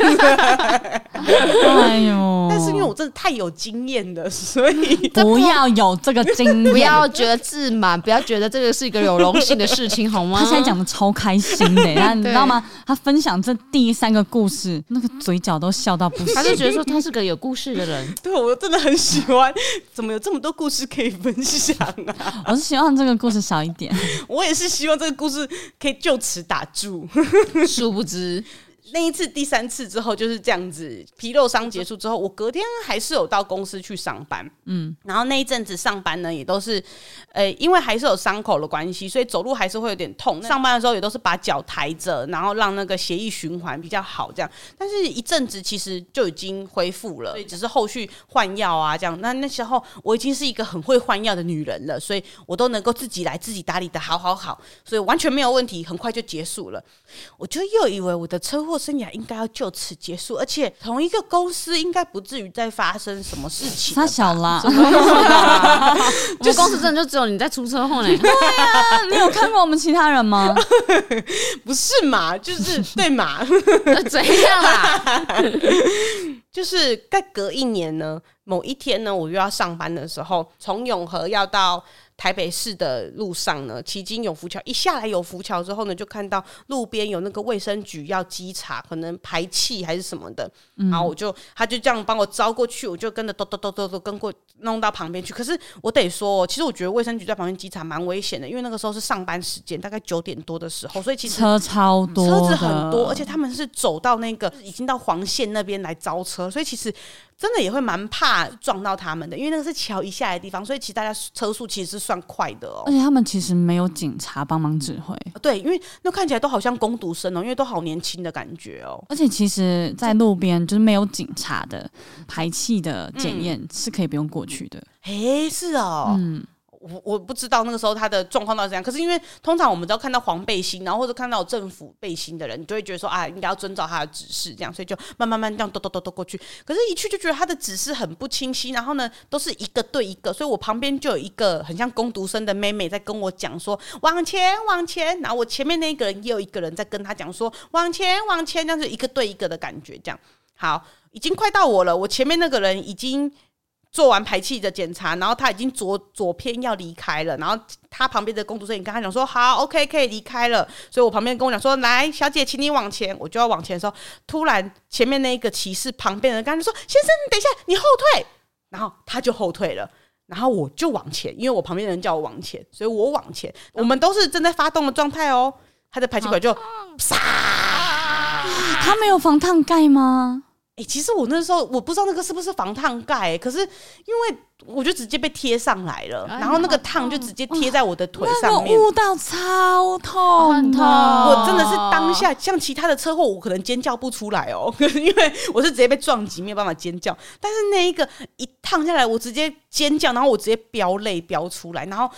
哎呦！但是因为我真的太有经验了，所以不要有这个经验，不要觉得自满，不要觉得这个是一个有荣幸的事情，好吗？他现在讲的超开心的，然 后你知道吗？他分享这第三个故事，那个嘴角都笑到不行，他就觉得说他是个有故事的人。对，我真的很喜欢，怎么有这么多故事可以分享啊？我是希望这个故事少一点，我也是是希望这个故事可以就此打住。殊不知。那一次第三次之后就是这样子，皮肉伤结束之后，我隔天还是有到公司去上班，嗯，然后那一阵子上班呢，也都是，呃、欸，因为还是有伤口的关系，所以走路还是会有点痛。上班的时候也都是把脚抬着，然后让那个血液循环比较好，这样。但是一阵子其实就已经恢复了，所以只是后续换药啊这样。那那时候我已经是一个很会换药的女人了，所以我都能够自己来自己打理的好好好，所以完全没有问题，很快就结束了。我就又以为我的车祸生涯应该要就此结束，而且同一个公司应该不至于再发生什么事情。他小啦，我们公司真的就只有你在出车祸呢。对啊，你有看过我们其他人吗？不是嘛？就是对嘛？怎样啦？就是再隔一年呢，某一天呢，我又要上班的时候，从永和要到。台北市的路上呢，骑经永福桥，一下来永福桥之后呢，就看到路边有那个卫生局要稽查，可能排气还是什么的，嗯、然后我就他就这样帮我招过去，我就跟着咚咚咚咚咚跟过弄到旁边去。可是我得说，其实我觉得卫生局在旁边稽查蛮危险的，因为那个时候是上班时间，大概九点多的时候，所以其实车超多，车子很多，而且他们是走到那个已经到黄线那边来招车，所以其实。真的也会蛮怕撞到他们的，因为那个是桥一下来的地方，所以其实大家车速其实是算快的哦。而且他们其实没有警察帮忙指挥，对，因为那看起来都好像工读生哦，因为都好年轻的感觉哦。而且其实，在路边就是没有警察的排气的检验是可以不用过去的。哎、嗯欸，是哦，嗯。我我不知道那个时候他的状况到底怎样，可是因为通常我们都要看到黄背心，然后或者看到政府背心的人，你就会觉得说啊，应该要遵照他的指示，这样，所以就慢慢慢这样咚咚咚咚过去。可是，一去就觉得他的指示很不清晰，然后呢，都是一个对一个，所以我旁边就有一个很像工读生的妹妹在跟我讲说往前往前，然后我前面那个人也有一个人在跟他讲说往前往前，这样子一个对一个的感觉，这样好，已经快到我了，我前面那个人已经。做完排气的检查，然后他已经左左偏要离开了，然后他旁边的工读生也跟他讲说好，OK，可以离开了。所以我旁边跟我讲说，来，小姐，请你往前。我就要往前的时候，突然前面那一个骑士旁边的人跟他说，先生，你等一下，你后退。然后他就后退了，然后我就往前，因为我旁边的人叫我往前，所以我往前。我们都是正在发动的状态哦。他的排气管就啪，他没有防烫盖吗？哎、欸，其实我那时候我不知道那个是不是防烫盖、欸，可是因为我就直接被贴上来了，然后那个烫就直接贴在我的腿上面，悟到超痛，很痛。我真的是当下像其他的车祸，我可能尖叫不出来哦，因为我是直接被撞击，没有办法尖叫。但是那一个一烫下来，我直接尖叫，然后我直接飙泪飙出来，然后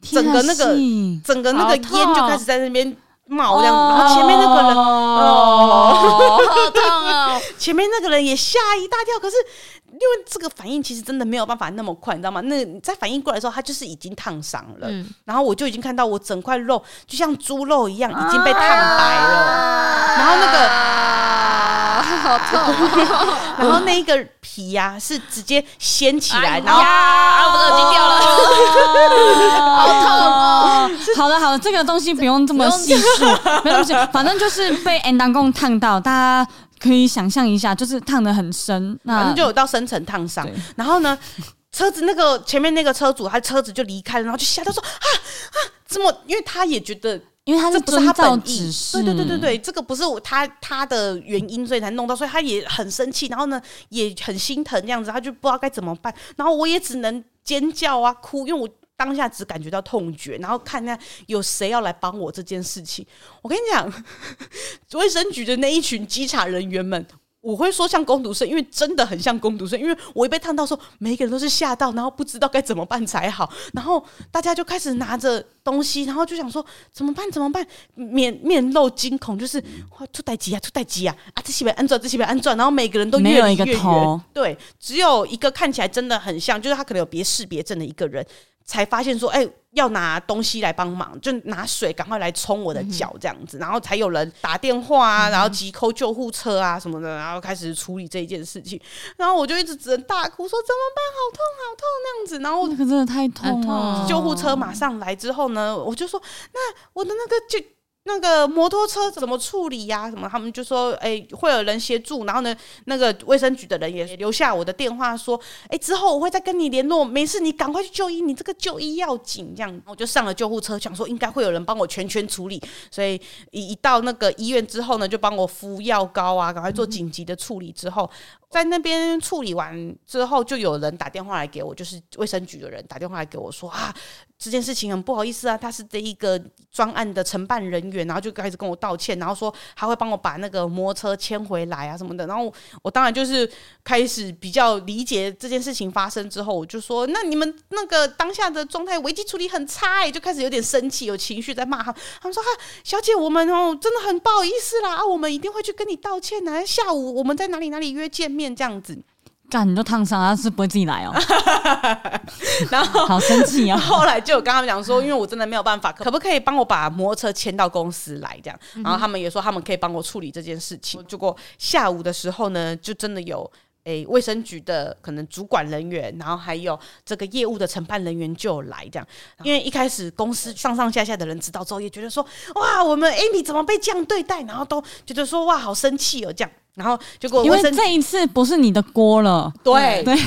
整个那个整个那个烟就开始在那边。冒这样子，然后前面那个人哦，好痛哦！前面那个人也吓一大跳，可是因为这个反应其实真的没有办法那么快，你知道吗？那在反应过来的时候，他就是已经烫伤了，嗯、然后我就已经看到我整块肉就像猪肉一样已经被烫白了，啊、然后那个 好痛，然后那一个皮呀、啊、是直接掀起来，然后啊，我的耳机掉了，好痛哦！好了，好了，这个东西不用这么细数，没关系，反正就是被 N 当共烫到，大家可以想象一下，就是烫的很深，那反正就有到深层烫伤。然后呢，车子那个前面那个车主，他车子就离开了，然后就吓到说啊啊，怎么？因为他也觉得，因为他是这不是他本意，对对对对对，这个不是他他的原因，所以才弄到，所以他也很生气，然后呢也很心疼这样子，他就不知道该怎么办，然后我也只能尖叫啊哭，因为我。当下只感觉到痛觉，然后看那有谁要来帮我这件事情。我跟你讲，卫生局的那一群稽查人员们，我会说像工读生，因为真的很像工读生。因为我一被烫到说，每一个人都是吓到，然后不知道该怎么办才好。然后大家就开始拿着东西，然后就想说怎么办？怎么办？面面露惊恐，就是哇，出代机啊，出代机啊！啊，这些被安装，这些被安装，然后每个人都越离越远。对，只有一个看起来真的很像，就是他可能有别识别症的一个人。才发现说，哎、欸，要拿东西来帮忙，就拿水赶快来冲我的脚这样子，嗯、然后才有人打电话啊，然后急 call 救护车啊什么的，然后开始处理这一件事情。然后我就一直只能大哭说怎么办，好痛好痛那样子。然后那个 真的太痛了。救护车马上来之后呢，我就说那我的那个就。那个摩托车怎么处理呀、什么？他们就说，哎、会有人协助。然后呢，那个卫生局的人也留下我的电话，说，哎、之后我会再跟你联络。没事，你赶快去就医，你这个就医要紧。这样，我就上了救护车，想说应该会有人帮我全权处理。所以一一到那个医院之后呢，就帮我敷药膏啊，赶快做紧急的处理。之后。在那边处理完之后，就有人打电话来给我，就是卫生局的人打电话来给我说啊，这件事情很不好意思啊，他是这一个专案的承办人员，然后就开始跟我道歉，然后说他会帮我把那个摩托车牵回来啊什么的，然后我当然就是开始比较理解这件事情发生之后，我就说那你们那个当下的状态危机处理很差，欸，就开始有点生气，有情绪在骂他，他们说啊，小姐我们哦真的很不好意思啦，啊我们一定会去跟你道歉的，下午我们在哪里哪里约见。面这样子，干你都烫伤，他是不会自己来哦。然后 好生气啊！后来就有跟他们讲说，因为我真的没有办法，可不可以帮我把摩托车牵到公司来？这样，然后他们也说他们可以帮我处理这件事情。结果下午的时候呢，就真的有诶卫生局的可能主管人员，然后还有这个业务的承办人员就来这样。因为一开始公司上上下下的人知道之后，也觉得说哇，我们 Amy 怎么被这样对待？然后都觉得说哇，好生气哦，这样。然后结果，因为这一次不是你的锅了，对。对，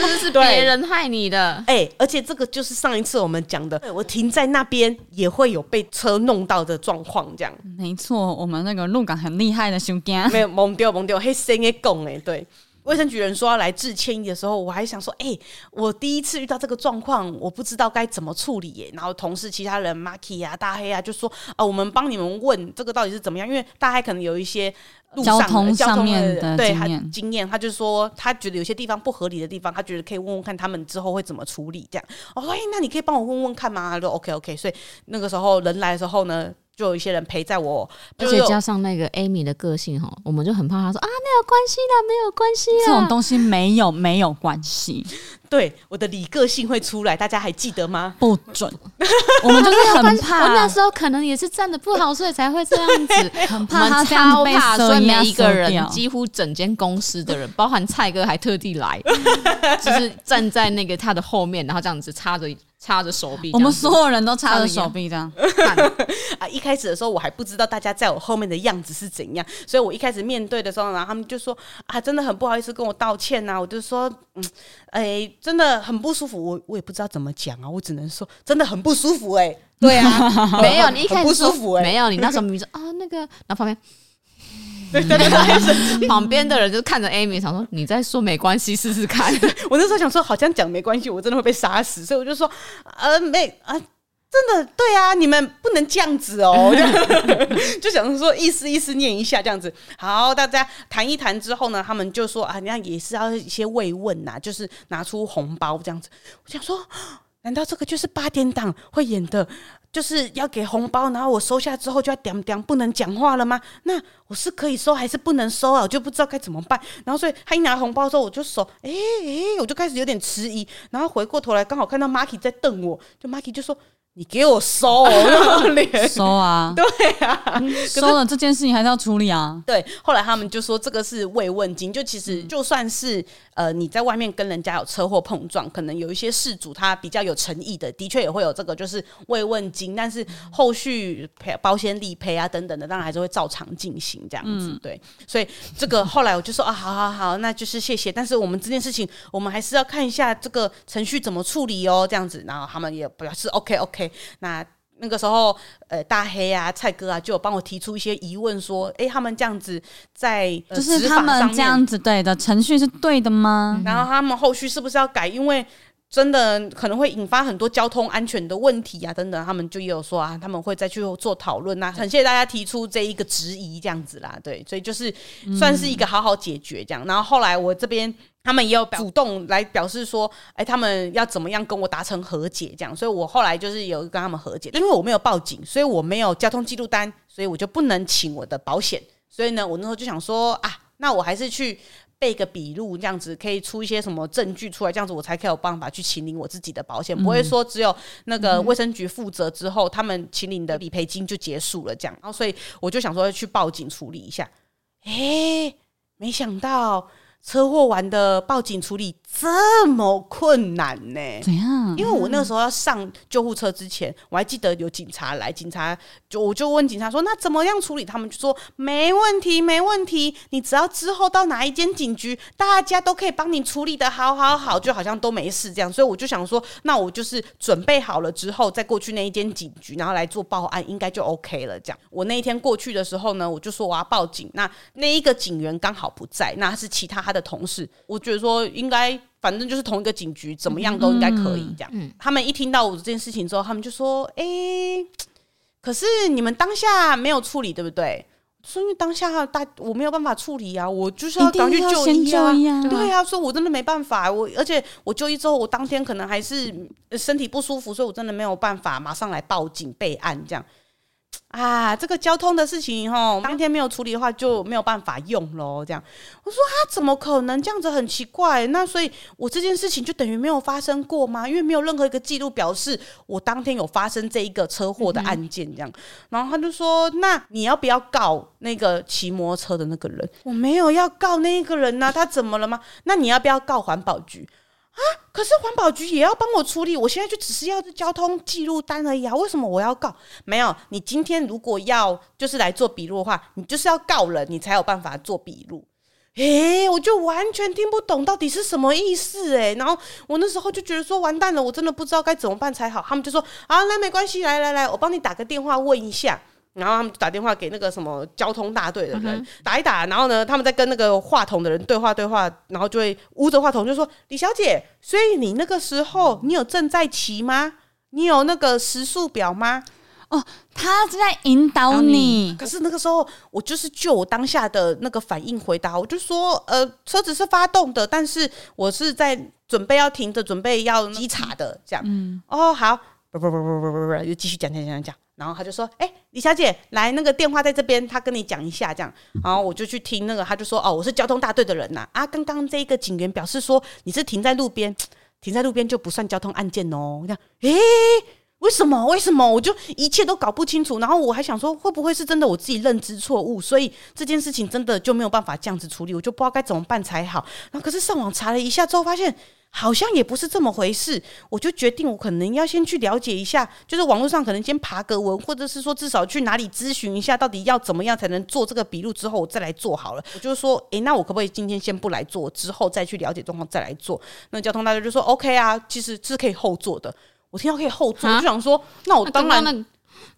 这是别人害你的，哎、欸，而且这个就是上一次我们讲的，我停在那边也会有被车弄到的状况，这样。没错，我们那个鹿港很厉害的兄弟，没有蒙掉蒙掉，黑声的拱哎，对。卫生局人说要来致歉意的时候，我还想说，哎、我第一次遇到这个状况，我不知道该怎么处理耶。然后同事其他人，Marky 啊、大黑啊，就说，啊，我们帮你们问这个到底是怎么样，因为大黑可能有一些路上交通上面的经验，对他经验，他就说他觉得有些地方不合理的地方，他觉得可以问问看他们之后会怎么处理这样。我说，哎，那你可以帮我问问看吗？他说 OK OK。所以那个时候人来的时候呢。就有一些人陪在我，而且加上那个 Amy 的个性哈，我们就很怕他说啊，没有关系啦，没有关系啦，这种东西没有没有关系。对，我的理个性会出来，大家还记得吗？不准，我们就是很怕。我那时候可能也是站的不好，所以才会这样子，很怕他超怕，所以每一个人几乎整间公司的人，包含蔡哥还特地来，就是站在那个他的后面，然后这样子插着。插着手臂，我们所有人都插着手臂这样。啊，一开始的时候我还不知道大家在我后面的样子是怎样，所以我一开始面对的时候，然后他们就说啊，真的很不好意思跟我道歉呐、啊。我就说，嗯，哎、欸，真的很不舒服，我我也不知道怎么讲啊，我只能说真的很不舒服哎、欸。对啊，没有，你一开始不舒服哎、欸，没有，你那时候明明说啊那个，然后旁边。对对对，旁边的人就看着 Amy，想说你再说没关系，试试看。我那时候想说，好像讲没关系，我真的会被杀死，所以我就说，呃，没啊，真的对啊，你们不能这样子哦，就想说意思意思念一下这样子。好，大家谈一谈之后呢，他们就说啊，那也是要一些慰问呐，就是拿出红包这样子。我想说，难道这个就是八点档会演的？就是要给红包，然后我收下之后就要点点不能讲话了吗？那我是可以收还是不能收啊？我就不知道该怎么办。然后所以他一拿红包的时候，我就手，哎、欸、哎、我就开始有点迟疑。然后回过头来，刚好看到 Marky 在瞪我，就 Marky 就说。你给我收，收啊！对啊，收了这件事情还是要处理啊。对，后来他们就说这个是慰问金，就其实就算是呃你在外面跟人家有车祸碰撞，可能有一些事主他比较有诚意的，的确也会有这个就是慰问金，但是后续赔保险理赔啊等等的，当然还是会照常进行这样子。嗯、对，所以这个后来我就说啊，好好好，那就是谢谢。但是我们这件事情，我们还是要看一下这个程序怎么处理哦，这样子。然后他们也表示 OK OK。那那个时候，呃，大黑啊、蔡哥啊，就有帮我提出一些疑问，说：“哎，他们这样子在、呃、就是他们这样子对的程序是对的吗？然后他们后续是不是要改？因为真的可能会引发很多交通安全的问题啊，等等。他们就也有说啊，他们会再去做讨论啊。很谢谢大家提出这一个质疑，这样子啦，对，所以就是算是一个好好解决这样。然后后来我这边。他们也有主动来表示说，哎，他们要怎么样跟我达成和解，这样，所以我后来就是有跟他们和解，因为我没有报警，所以我没有交通记录单，所以我就不能请我的保险，所以呢，我那时候就想说啊，那我还是去备个笔录，这样子可以出一些什么证据出来，这样子我才可以有办法去请领我自己的保险，不会说只有那个卫生局负责之后，他们请领的理赔金就结束了这样。然后所以我就想说要去报警处理一下，哎，没想到。车祸完的报警处理这么困难呢？怎样？因为我那个时候要上救护车之前，我还记得有警察来，警察就我就问警察说：“那怎么样处理？”他们就说：“没问题，没问题，你只要之后到哪一间警局，大家都可以帮你处理的好好好，就好像都没事这样。”所以我就想说，那我就是准备好了之后再过去那一间警局，然后来做报案，应该就 OK 了。这样，我那一天过去的时候呢，我就说我要报警。那那一个警员刚好不在，那是其他他的。的同事，我觉得说应该，反正就是同一个警局，怎么样都应该可以这样。嗯嗯、他们一听到我这件事情之后，他们就说：“哎、欸，可是你们当下没有处理，对不对？”说因为当下大我没有办法处理啊，我就是要赶去就医啊。医啊对啊，说我真的没办法，我而且我就医之后，我当天可能还是身体不舒服，所以我真的没有办法马上来报警备案这样。啊，这个交通的事情哈，当天没有处理的话就没有办法用喽。这样，我说他怎么可能这样子，很奇怪。那所以，我这件事情就等于没有发生过吗？因为没有任何一个记录表示我当天有发生这一个车祸的案件。这样，然后他就说：“那你要不要告那个骑摩托车的那个人？”我没有要告那个人呐，他怎么了吗？那你要不要告环保局？啊！可是环保局也要帮我处理，我现在就只是要交通记录单而已啊！为什么我要告？没有，你今天如果要就是来做笔录的话，你就是要告人，你才有办法做笔录。诶，我就完全听不懂到底是什么意思诶，然后我那时候就觉得说完蛋了，我真的不知道该怎么办才好。他们就说啊，那没关系，来来来，我帮你打个电话问一下。然后他们打电话给那个什么交通大队的人、嗯、打一打，然后呢，他们在跟那个话筒的人对话对话，然后就会捂着话筒就说：“李小姐，所以你那个时候你有正在骑吗？你有那个时速表吗？”哦，他是在引导你，你。可是那个时候我就是就我当下的那个反应回答，我就说：“呃，车子是发动的，但是我是在准备要停着，准备要稽查的。”这样，嗯，哦，好，不不不不不不不，又继续讲讲讲讲讲。然后他就说：“哎、李小姐，来那个电话在这边，他跟你讲一下这样。”然后我就去听那个，他就说：“哦，我是交通大队的人呐。啊，刚刚这个警员表示说你是停在路边，停在路边就不算交通案件哦。”这样，哎，为什么？为什么？我就一切都搞不清楚。然后我还想说，会不会是真的我自己认知错误，所以这件事情真的就没有办法这样子处理，我就不知道该怎么办才好。然后可是上网查了一下之后，发现。好像也不是这么回事，我就决定我可能要先去了解一下，就是网络上可能先爬个文，或者是说至少去哪里咨询一下，到底要怎么样才能做这个笔录，之后我再来做好了。我就说，诶，那我可不可以今天先不来做，之后再去了解状况再来做？那交通大队就说 OK 啊，其实是可以后做的。我听到可以后座，我就想说，那我当然。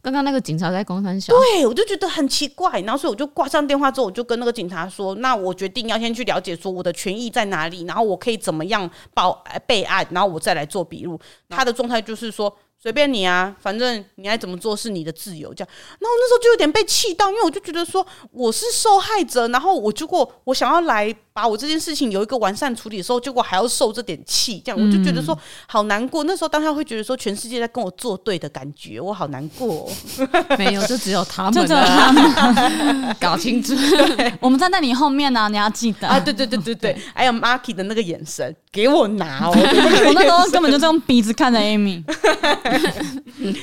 刚刚那个警察在公山小，对，我就觉得很奇怪，然后所以我就挂上电话之后，我就跟那个警察说，那我决定要先去了解说我的权益在哪里，然后我可以怎么样报备案，然后我再来做笔录。他的状态就是说。随便你啊，反正你爱怎么做是你的自由，这样。然后那时候就有点被气到，因为我就觉得说我是受害者，然后我如果我想要来把我这件事情有一个完善处理的时候，结果还要受这点气，这样我就觉得说好难过。那时候当下会觉得说全世界在跟我作对的感觉，我好难过哦。没有，就只有他们，就只有他们 搞清楚。我们站在你后面呢，你要记得啊！对对对对对，还有 Marky 的那个眼神，给我拿哦！我那时候根本就这样鼻子看着 Amy。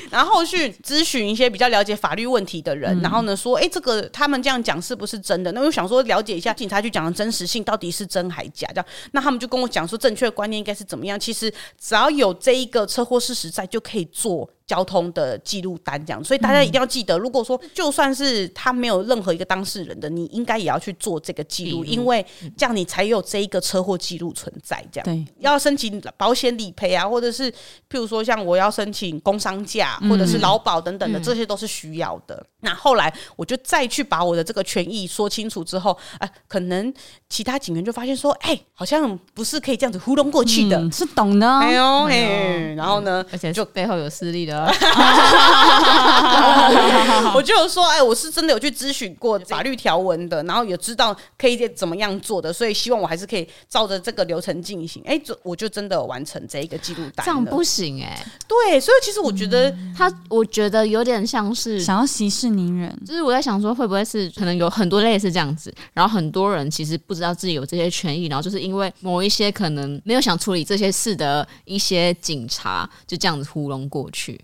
然后后续咨询一些比较了解法律问题的人，嗯、然后呢说，哎，这个他们这样讲是不是真的？那我想说了解一下警察局讲的真实性到底是真还假？这样，那他们就跟我讲说，正确的观念应该是怎么样？其实只要有这一个车祸事实在，就可以做。交通的记录单这样，所以大家一定要记得，如果说就算是他没有任何一个当事人的，你应该也要去做这个记录，因为这样你才有这一个车祸记录存在。这样，对，要申请保险理赔啊，或者是譬如说像我要申请工伤假或者是劳保等等的，这些都是需要的。那后来我就再去把我的这个权益说清楚之后，哎，可能其他警员就发现说，哎，好像不是可以这样子糊弄过去的，是懂的。哎呦，嘿，然后呢，而且就背后有势力的。了。我就有说，哎，我是真的有去咨询过法律条文的，然后也知道可以怎么样做的，所以希望我还是可以照着这个流程进行。哎，我就真的有完成这一个记录单。这样不行哎、欸。对，所以其实我觉得、嗯、他，我觉得有点像是想要息事宁人。就是我在想说，会不会是可能有很多类似这样子，然后很多人其实不知道自己有这些权益，然后就是因为某一些可能没有想处理这些事的一些警察，就这样子糊弄过去。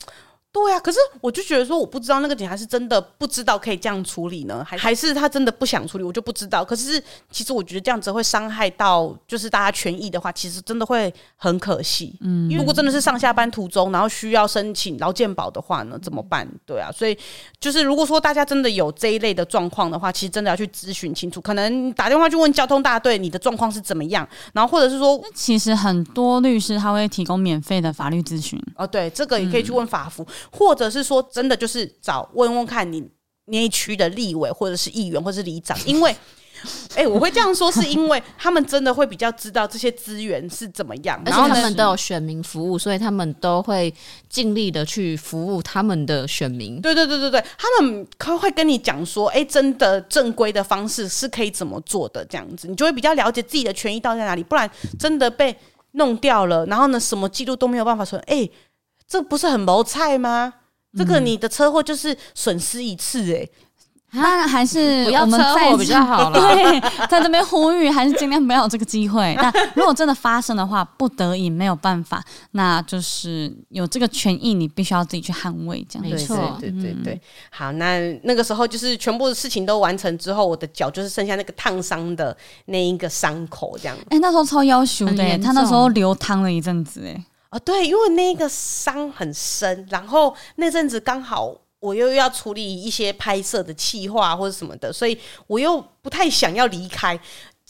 对呀、啊，可是我就觉得说，我不知道那个警察是真的不知道可以这样处理呢，还还是他真的不想处理，我就不知道。可是其实我觉得这样子会伤害到就是大家权益的话，其实真的会很可惜。嗯，因为如果真的是上下班途中，然后需要申请劳健保的话呢，怎么办？对啊，所以就是如果说大家真的有这一类的状况的话，其实真的要去咨询清楚，可能打电话去问交通大队，你的状况是怎么样，然后或者是说，其实很多律师他会提供免费的法律咨询。哦，对，这个也可以去问法服。嗯或者是说，真的就是找问问看你那一区的立委，或者是议员，或者是里长，因为，哎、欸，我会这样说，是因为他们真的会比较知道这些资源是怎么样，然后他们都有选民服务，所以他们都会尽力的去服务他们的选民。对对对对对，他们可会跟你讲说，哎、欸，真的正规的方式是可以怎么做的，这样子，你就会比较了解自己的权益到在哪里，不然真的被弄掉了，然后呢，什么记录都没有办法说，哎、欸。这不是很谋菜吗？这个你的车祸就是损失一次哎、欸，那还是不要车祸比较好 了。对，在这边呼吁，还是尽量不要有这个机会。那如果真的发生的话，不得已没有办法，那就是有这个权益，你必须要自己去捍卫。这样没错，对对对对。好，那那个时候就是全部的事情都完成之后，我的脚就是剩下那个烫伤的那一个伤口这样。哎，那时候超要求的，他那时候流汤了一阵子哎。啊，对，因为那个伤很深，然后那阵子刚好我又要处理一些拍摄的企划或者什么的，所以我又不太想要离开。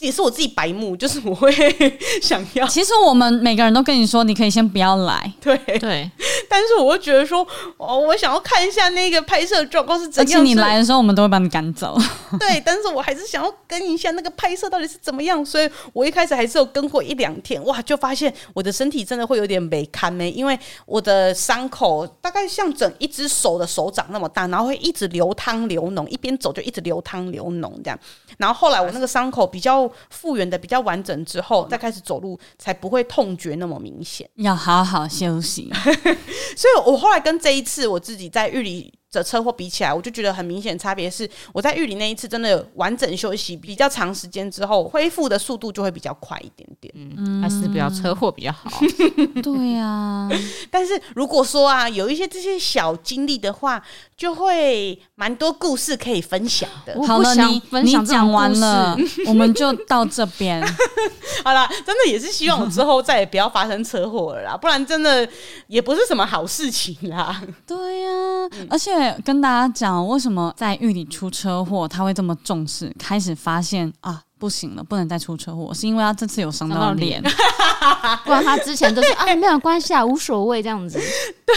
也是我自己白目，就是我会 想要。其实我们每个人都跟你说，你可以先不要来。对对，但是我会觉得说，哦，我想要看一下那个拍摄状况是怎样。而且你来的时候，我们都会把你赶走。对，但是我还是想要跟一下那个拍摄到底是怎么样。所以我一开始还是有跟过一两天，哇，就发现我的身体真的会有点没堪呢，因为我的伤口大概像整一只手的手掌那么大，然后会一直流汤流脓，一边走就一直流汤流脓这样。然后后来我那个伤口比较复原的比较完整之后，再开始走路才不会痛觉那么明显。要好好休息。所以我后来跟这一次我自己在玉里的车祸比起来，我就觉得很明显差别是，我在玉林那一次真的有完整休息比较长时间之后，恢复的速度就会比较快一点点。嗯，还是不要车祸比较好。对呀、啊，但是如果说啊，有一些这些小经历的话，就会蛮多故事可以分享的。好了，你你讲完了，我们就到这边。好了，真的也是希望我之后再也不要发生车祸了啦，不然真的也不是什么好事情啦。对呀、啊，嗯、而且。跟大家讲，为什么在狱里出车祸，他会这么重视？开始发现啊，不行了，不能再出车祸，是因为他这次有伤到脸，不然他之前都是啊，没有关系啊，无所谓这样子。对，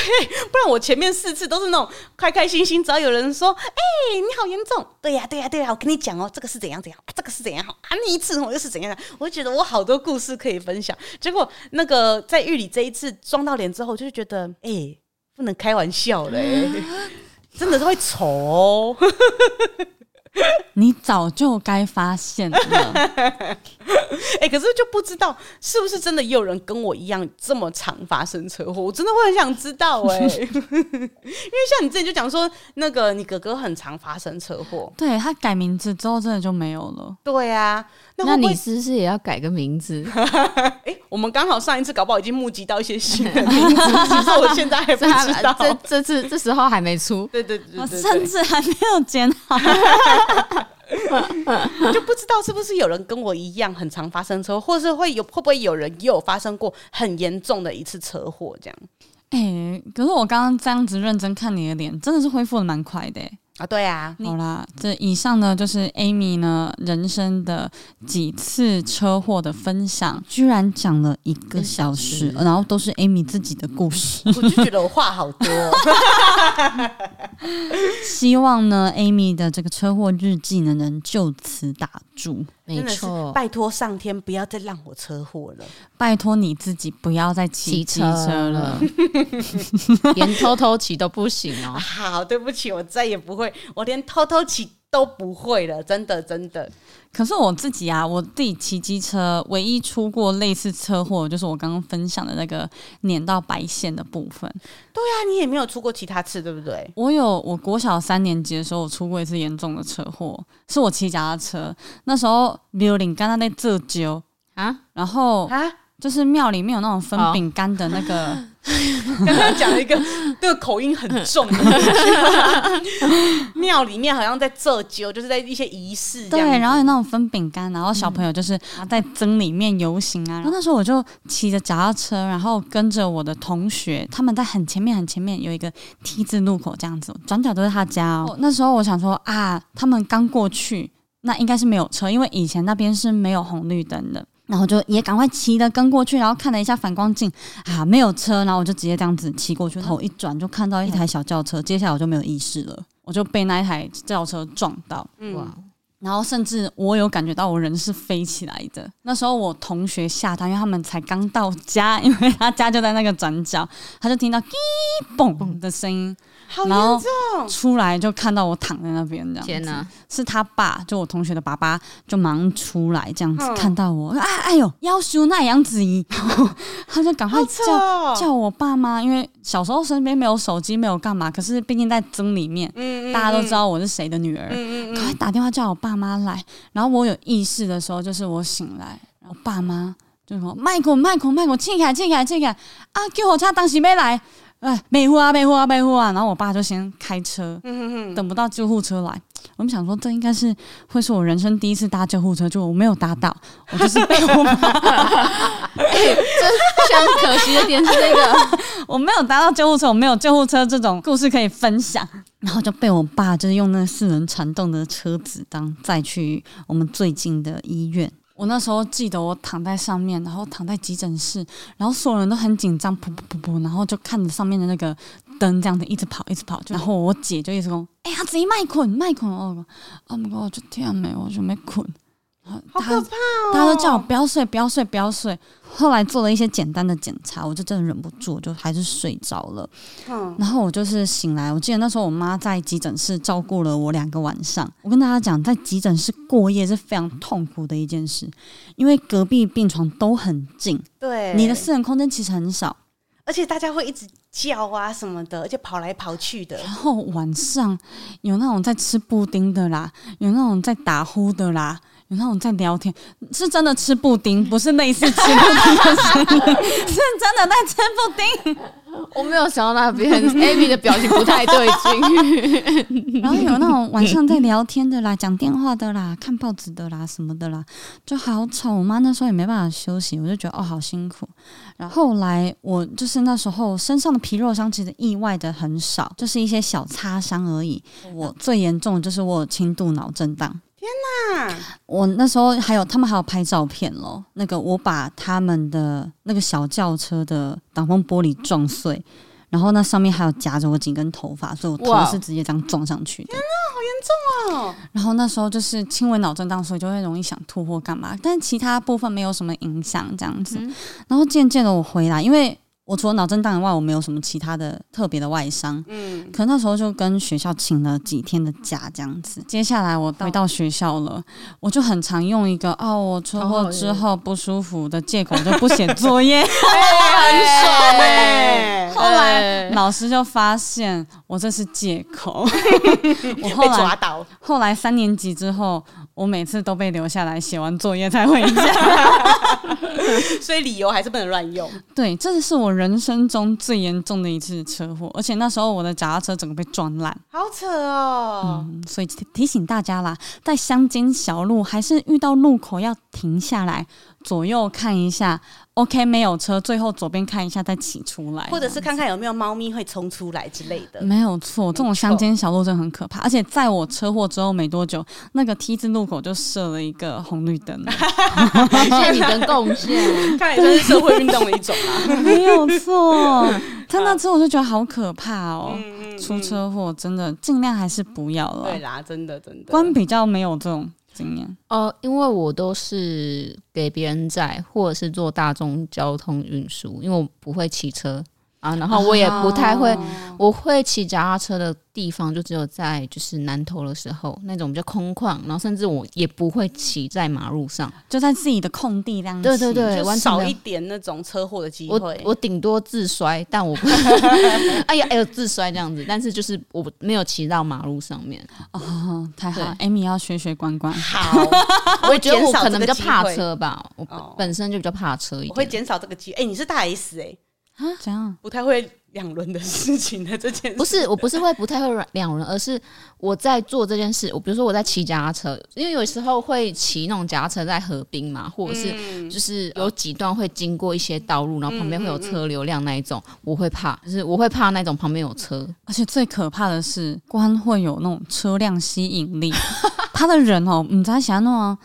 不然我前面四次都是那种开开心心，只要有人说，哎、欸，你好严重，对呀、啊，对呀、啊，对呀、啊，我跟你讲哦，这个是怎样怎样，这个是怎样好啊，那一次我又是怎样的，我就觉得我好多故事可以分享。结果那个在狱里这一次撞到脸之后，就觉得，哎、欸，不能开玩笑嘞。真的是会丑哦，你早就该发现了。哎、欸，可是就不知道是不是真的也有人跟我一样这么常发生车祸？我真的会很想知道哎、欸，因为像你之前就讲说，那个你哥哥很常发生车祸，对，他改名字之后真的就没有了。对啊。那，那你是不是也要改个名字？哎、欸，我们刚好上一次搞不好已经募集到一些新的名字，其实我现在还不知道。这这次这时候还没出，对对对，对，对，对，甚至还没有剪好，就不知道是不是有人跟我一样很常发生车祸，或是会有会不会有人也有发生过很严重的一次车祸这样？哎、欸，可是我刚刚这样子认真看你的脸，真的是恢复的蛮快的、欸。啊，对啊，好啦，这以上呢就是 Amy 呢人生的几次车祸的分享，居然讲了一个小时，然后都是 Amy 自己的故事，我就觉得我话好多。希望呢 Amy 的这个车祸日记呢能就此打住。没错，拜托上天不要再让我车祸了。拜托你自己不要再骑机车了，连偷偷骑都不行哦。好，对不起，我再也不会，我连偷偷骑都不会了，真的真的。可是我自己啊，我自己骑机车，唯一出过类似车祸，就是我刚刚分享的那个碾到白线的部分。对啊，你也没有出过其他次，对不对？我有，我国小三年级的时候，我出过一次严重的车祸，是我骑脚踏车，那时候没有领刚刚在做酒啊，然后啊，就是庙里面有那种分饼干的那个。刚刚讲了一个那个口音很重的，庙里面好像在做酒，就是在一些仪式。对，然后有那种分饼干，然后小朋友就是在蒸里面游行啊。然后那时候我就骑着脚踏车，然后跟着我的同学，他们在很前面很前面有一个 T 字路口这样子，转角都是他家哦。那时候我想说啊，他们刚过去，那应该是没有车，因为以前那边是没有红绿灯的。然后就也赶快骑的跟过去，然后看了一下反光镜啊，没有车，然后我就直接这样子骑过去，头一转就看到一台小轿车，接下来我就没有意识了，我就被那一台轿车撞到，哇！然后甚至我有感觉到我人是飞起来的。那时候我同学吓到，因为他们才刚到家，因为他家就在那个转角，他就听到“滴嘣”的声音。好严重！然后出来就看到我躺在那边，这样子。天哪！是他爸，就我同学的爸爸，就忙出来这样子看到我，哎哎呦，夭寿那杨子怡，他就赶快叫、哦、叫我爸妈，因为小时候身边没有手机，没有干嘛，可是毕竟在村里面，嗯嗯嗯大家都知道我是谁的女儿，赶、嗯嗯嗯、快打电话叫我爸爸妈来。然后我有意识的时候，就是我醒来，然后爸妈就说：“麦克麦克麦克，起开起开起开啊！救护车当时没来。”哎，没货啊，没货啊，没货啊！然后我爸就先开车，嗯、等不到救护车来，我们想说这应该是会是我人生第一次搭救护车，就我没有搭到，我就是被我妈。哎，这相可惜的点是这个，我没有搭到救护车，我没有救护车这种故事可以分享，然后就被我爸就是用那四轮传动的车子当载去我们最近的医院。我那时候记得我躺在上面，然后躺在急诊室，然后所有人都很紧张，噗噗噗噗，然后就看着上面的那个灯，这样子一直跑，一直跑。然后我姐就一直说：“哎呀，自己麦困，卖困哦！”啊，不过我就天没，我就没困。好可怕哦！大家都叫我不要睡，不要睡，不要睡。后来做了一些简单的检查，我就真的忍不住，就还是睡着了。嗯，然后我就是醒来，我记得那时候我妈在急诊室照顾了我两个晚上。我跟大家讲，在急诊室过夜是非常痛苦的一件事，因为隔壁病床都很近，对，你的私人空间其实很少，而且大家会一直叫啊什么的，而且跑来跑去的。然后晚上有那种在吃布丁的啦，有那种在打呼的啦。有那种在聊天，是真的吃布丁，不是类似吃布丁的声音，是真的在吃布丁。我没有想到那边，Abby 的表情不太对劲。然后有那种晚上在聊天的啦，讲电话的啦，看报纸的啦，什么的啦，就好吵。我妈那时候也没办法休息，我就觉得哦，好辛苦。然后后来我就是那时候身上的皮肉伤其实意外的很少，就是一些小擦伤而已。我最严重的就是我有轻度脑震荡。天呐！我那时候还有他们还有拍照片咯。那个我把他们的那个小轿车的挡风玻璃撞碎，然后那上面还有夹着我几根头发，所以我头是直接这样撞上去的。天呐，好严重哦！然后那时候就是轻微脑震荡，所以就会容易想吐或干嘛，但其他部分没有什么影响，这样子。嗯、然后渐渐的我回来，因为。我除了脑震荡以外，我没有什么其他的特别的外伤。嗯，可那时候就跟学校请了几天的假这样子。接下来我回到学校了，我就很常用一个哦，我车祸之后不舒服的借口就不写作业，很爽哎。后来老师就发现我这是借口，我后来。后来三年级之后，我每次都被留下来写完作业才回家，所以理由还是不能乱用。对，这是我人生中最严重的一次车祸，而且那时候我的脚踏车整个被撞烂，好扯哦。嗯，所以提醒大家啦，在乡间小路还是遇到路口要停下来，左右看一下。OK，没有车，最后左边看一下再骑出来，或者是看看有没有猫咪会冲出来之类的。没有错，这种乡间小路真的很可怕。而且在我车祸之后没多久，那个 T 字路口就设了一个红绿灯。感谢你的贡献，这是社会运动的一种啊。没有错，他那之后我就觉得好可怕哦。嗯、出车祸真的尽量还是不要了。对啦，真的真的。关比较没有这种。经验？哦，因为我都是给别人载，或者是坐大众交通运输，因为我不会骑车。啊，然后我也不太会，哦、我会骑脚踏车的地方就只有在就是南投的时候那种比较空旷，然后甚至我也不会骑在马路上，就在自己的空地这样子。对对对，就少一点那种车祸的机会。我我顶多自摔，但我不 哎呀哎呦自摔这样子，但是就是我没有骑到马路上面。哦，太好，Amy 要学学关关。好，我觉得我可能比较怕车吧，我本身就比较怕车一点。我会减少这个机会。哎，你是大 S 哎。啊，这样不太会两轮的事情的这件事，不是，我不是会不太会两轮，而是我在做这件事。我比如说我在骑脚踏车，因为有时候会骑那种脚踏车在河滨嘛，或者是就是有几段会经过一些道路，然后旁边会有车流量那一种，我会怕，就是我会怕那种旁边有车，而且最可怕的是，关会有那种车辆吸引力，他的人哦，你在想那种。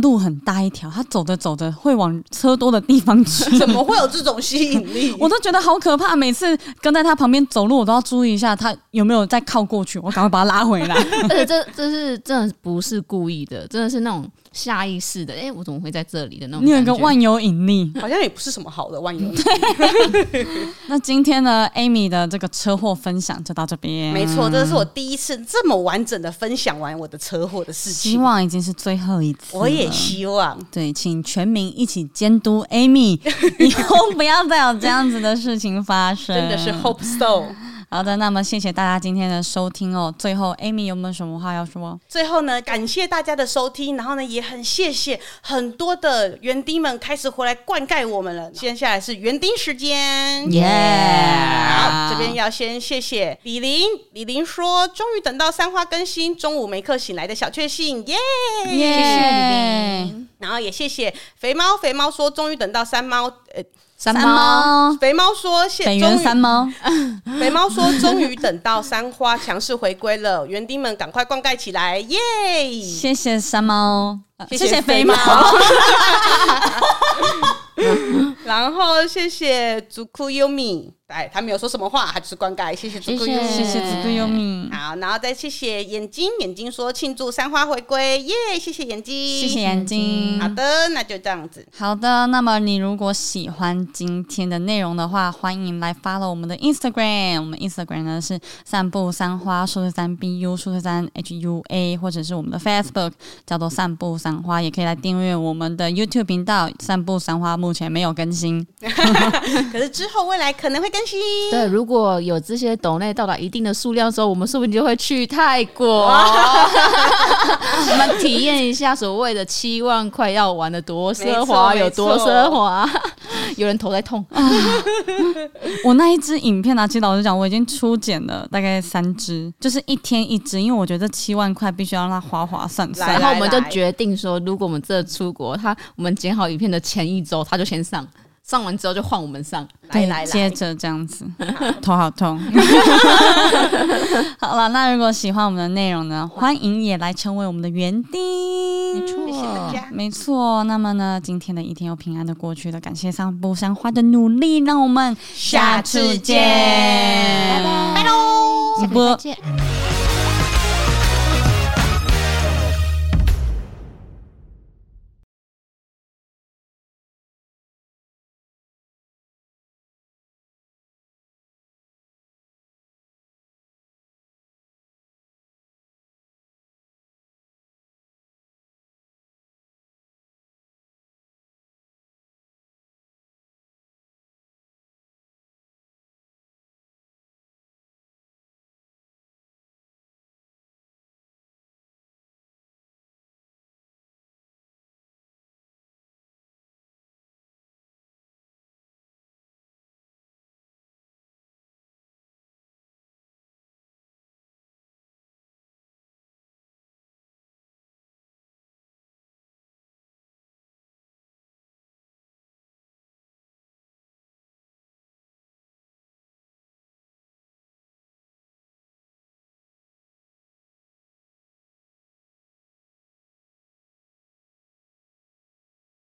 路很大一条，他走着走着会往车多的地方去。怎么会有这种吸引力？我都觉得好可怕。每次跟在他旁边走路，我都要注意一下他有没有再靠过去，我赶快把他拉回来。而且这这是真的不是故意的，真的是那种。下意识的，哎、欸，我怎么会在这里的那种？你有一个万有引力，好像也不是什么好的万有引力。那今天呢，Amy 的这个车祸分享就到这边。没错，这是我第一次这么完整的分享完我的车祸的事情。希望已经是最后一次。我也希望。对，请全民一起监督 Amy，以后不要再有这样子的事情发生。真的是 hope so。好的，那么谢谢大家今天的收听哦。最后，Amy 有没有什么话要说？最后呢，感谢大家的收听，然后呢，也很谢谢很多的园丁们开始回来灌溉我们了。接下来是园丁时间，耶 Yeah！好，这边要先谢谢李玲，李玲说终于等到三花更新，中午没课醒来的小确幸，耶！谢谢李玲，然后也谢谢肥猫，肥猫说终于等到三猫，呃。三猫，肥猫说：“谢，北原三猫。肥猫说：“终于等到三花强势回归了，园丁们赶快灌溉起来，耶！”谢谢三猫，谢谢肥猫。然后谢谢足库优米。哎，他没有说什么话，他只是灌溉。谢谢足库优米，谢谢足库优米。好，然后再谢谢眼睛，眼睛说庆祝三花回归，耶！谢谢眼睛，谢谢眼睛。好的，那就这样子。好的，那么你如果喜欢今天的内容的话，欢迎来 follow 我们的 Instagram。我们 Instagram 呢是散步三花数字三 BU 数字三 HUA，或者是我们的 Facebook 叫做散步三花，也可以来订阅我们的 YouTube 频道散步三花。目前没有更新，可是之后未来可能会更新。对，如果有这些斗内到达一定的数量之后，我们说不定就会去泰国，我们体验一下所谓的七万块要玩的多奢华，有多奢华。有人头在痛啊！我那一支影片啊，其实老实讲，我已经初剪了大概三支，就是一天一支，因为我觉得七万块必须要让它划划算算。然后我们就决定说，如果我们这出国，他我们剪好影片的前一周，他就先上。上完之后就换我们上，来来来，接着这样子，头好痛。好了，那如果喜欢我们的内容呢，欢迎也来成为我们的园丁。没错，没错。那么呢，今天的一天又平安的过去了，感谢散步三花的努力，让我们下次见，拜拜，拜喽，下次见。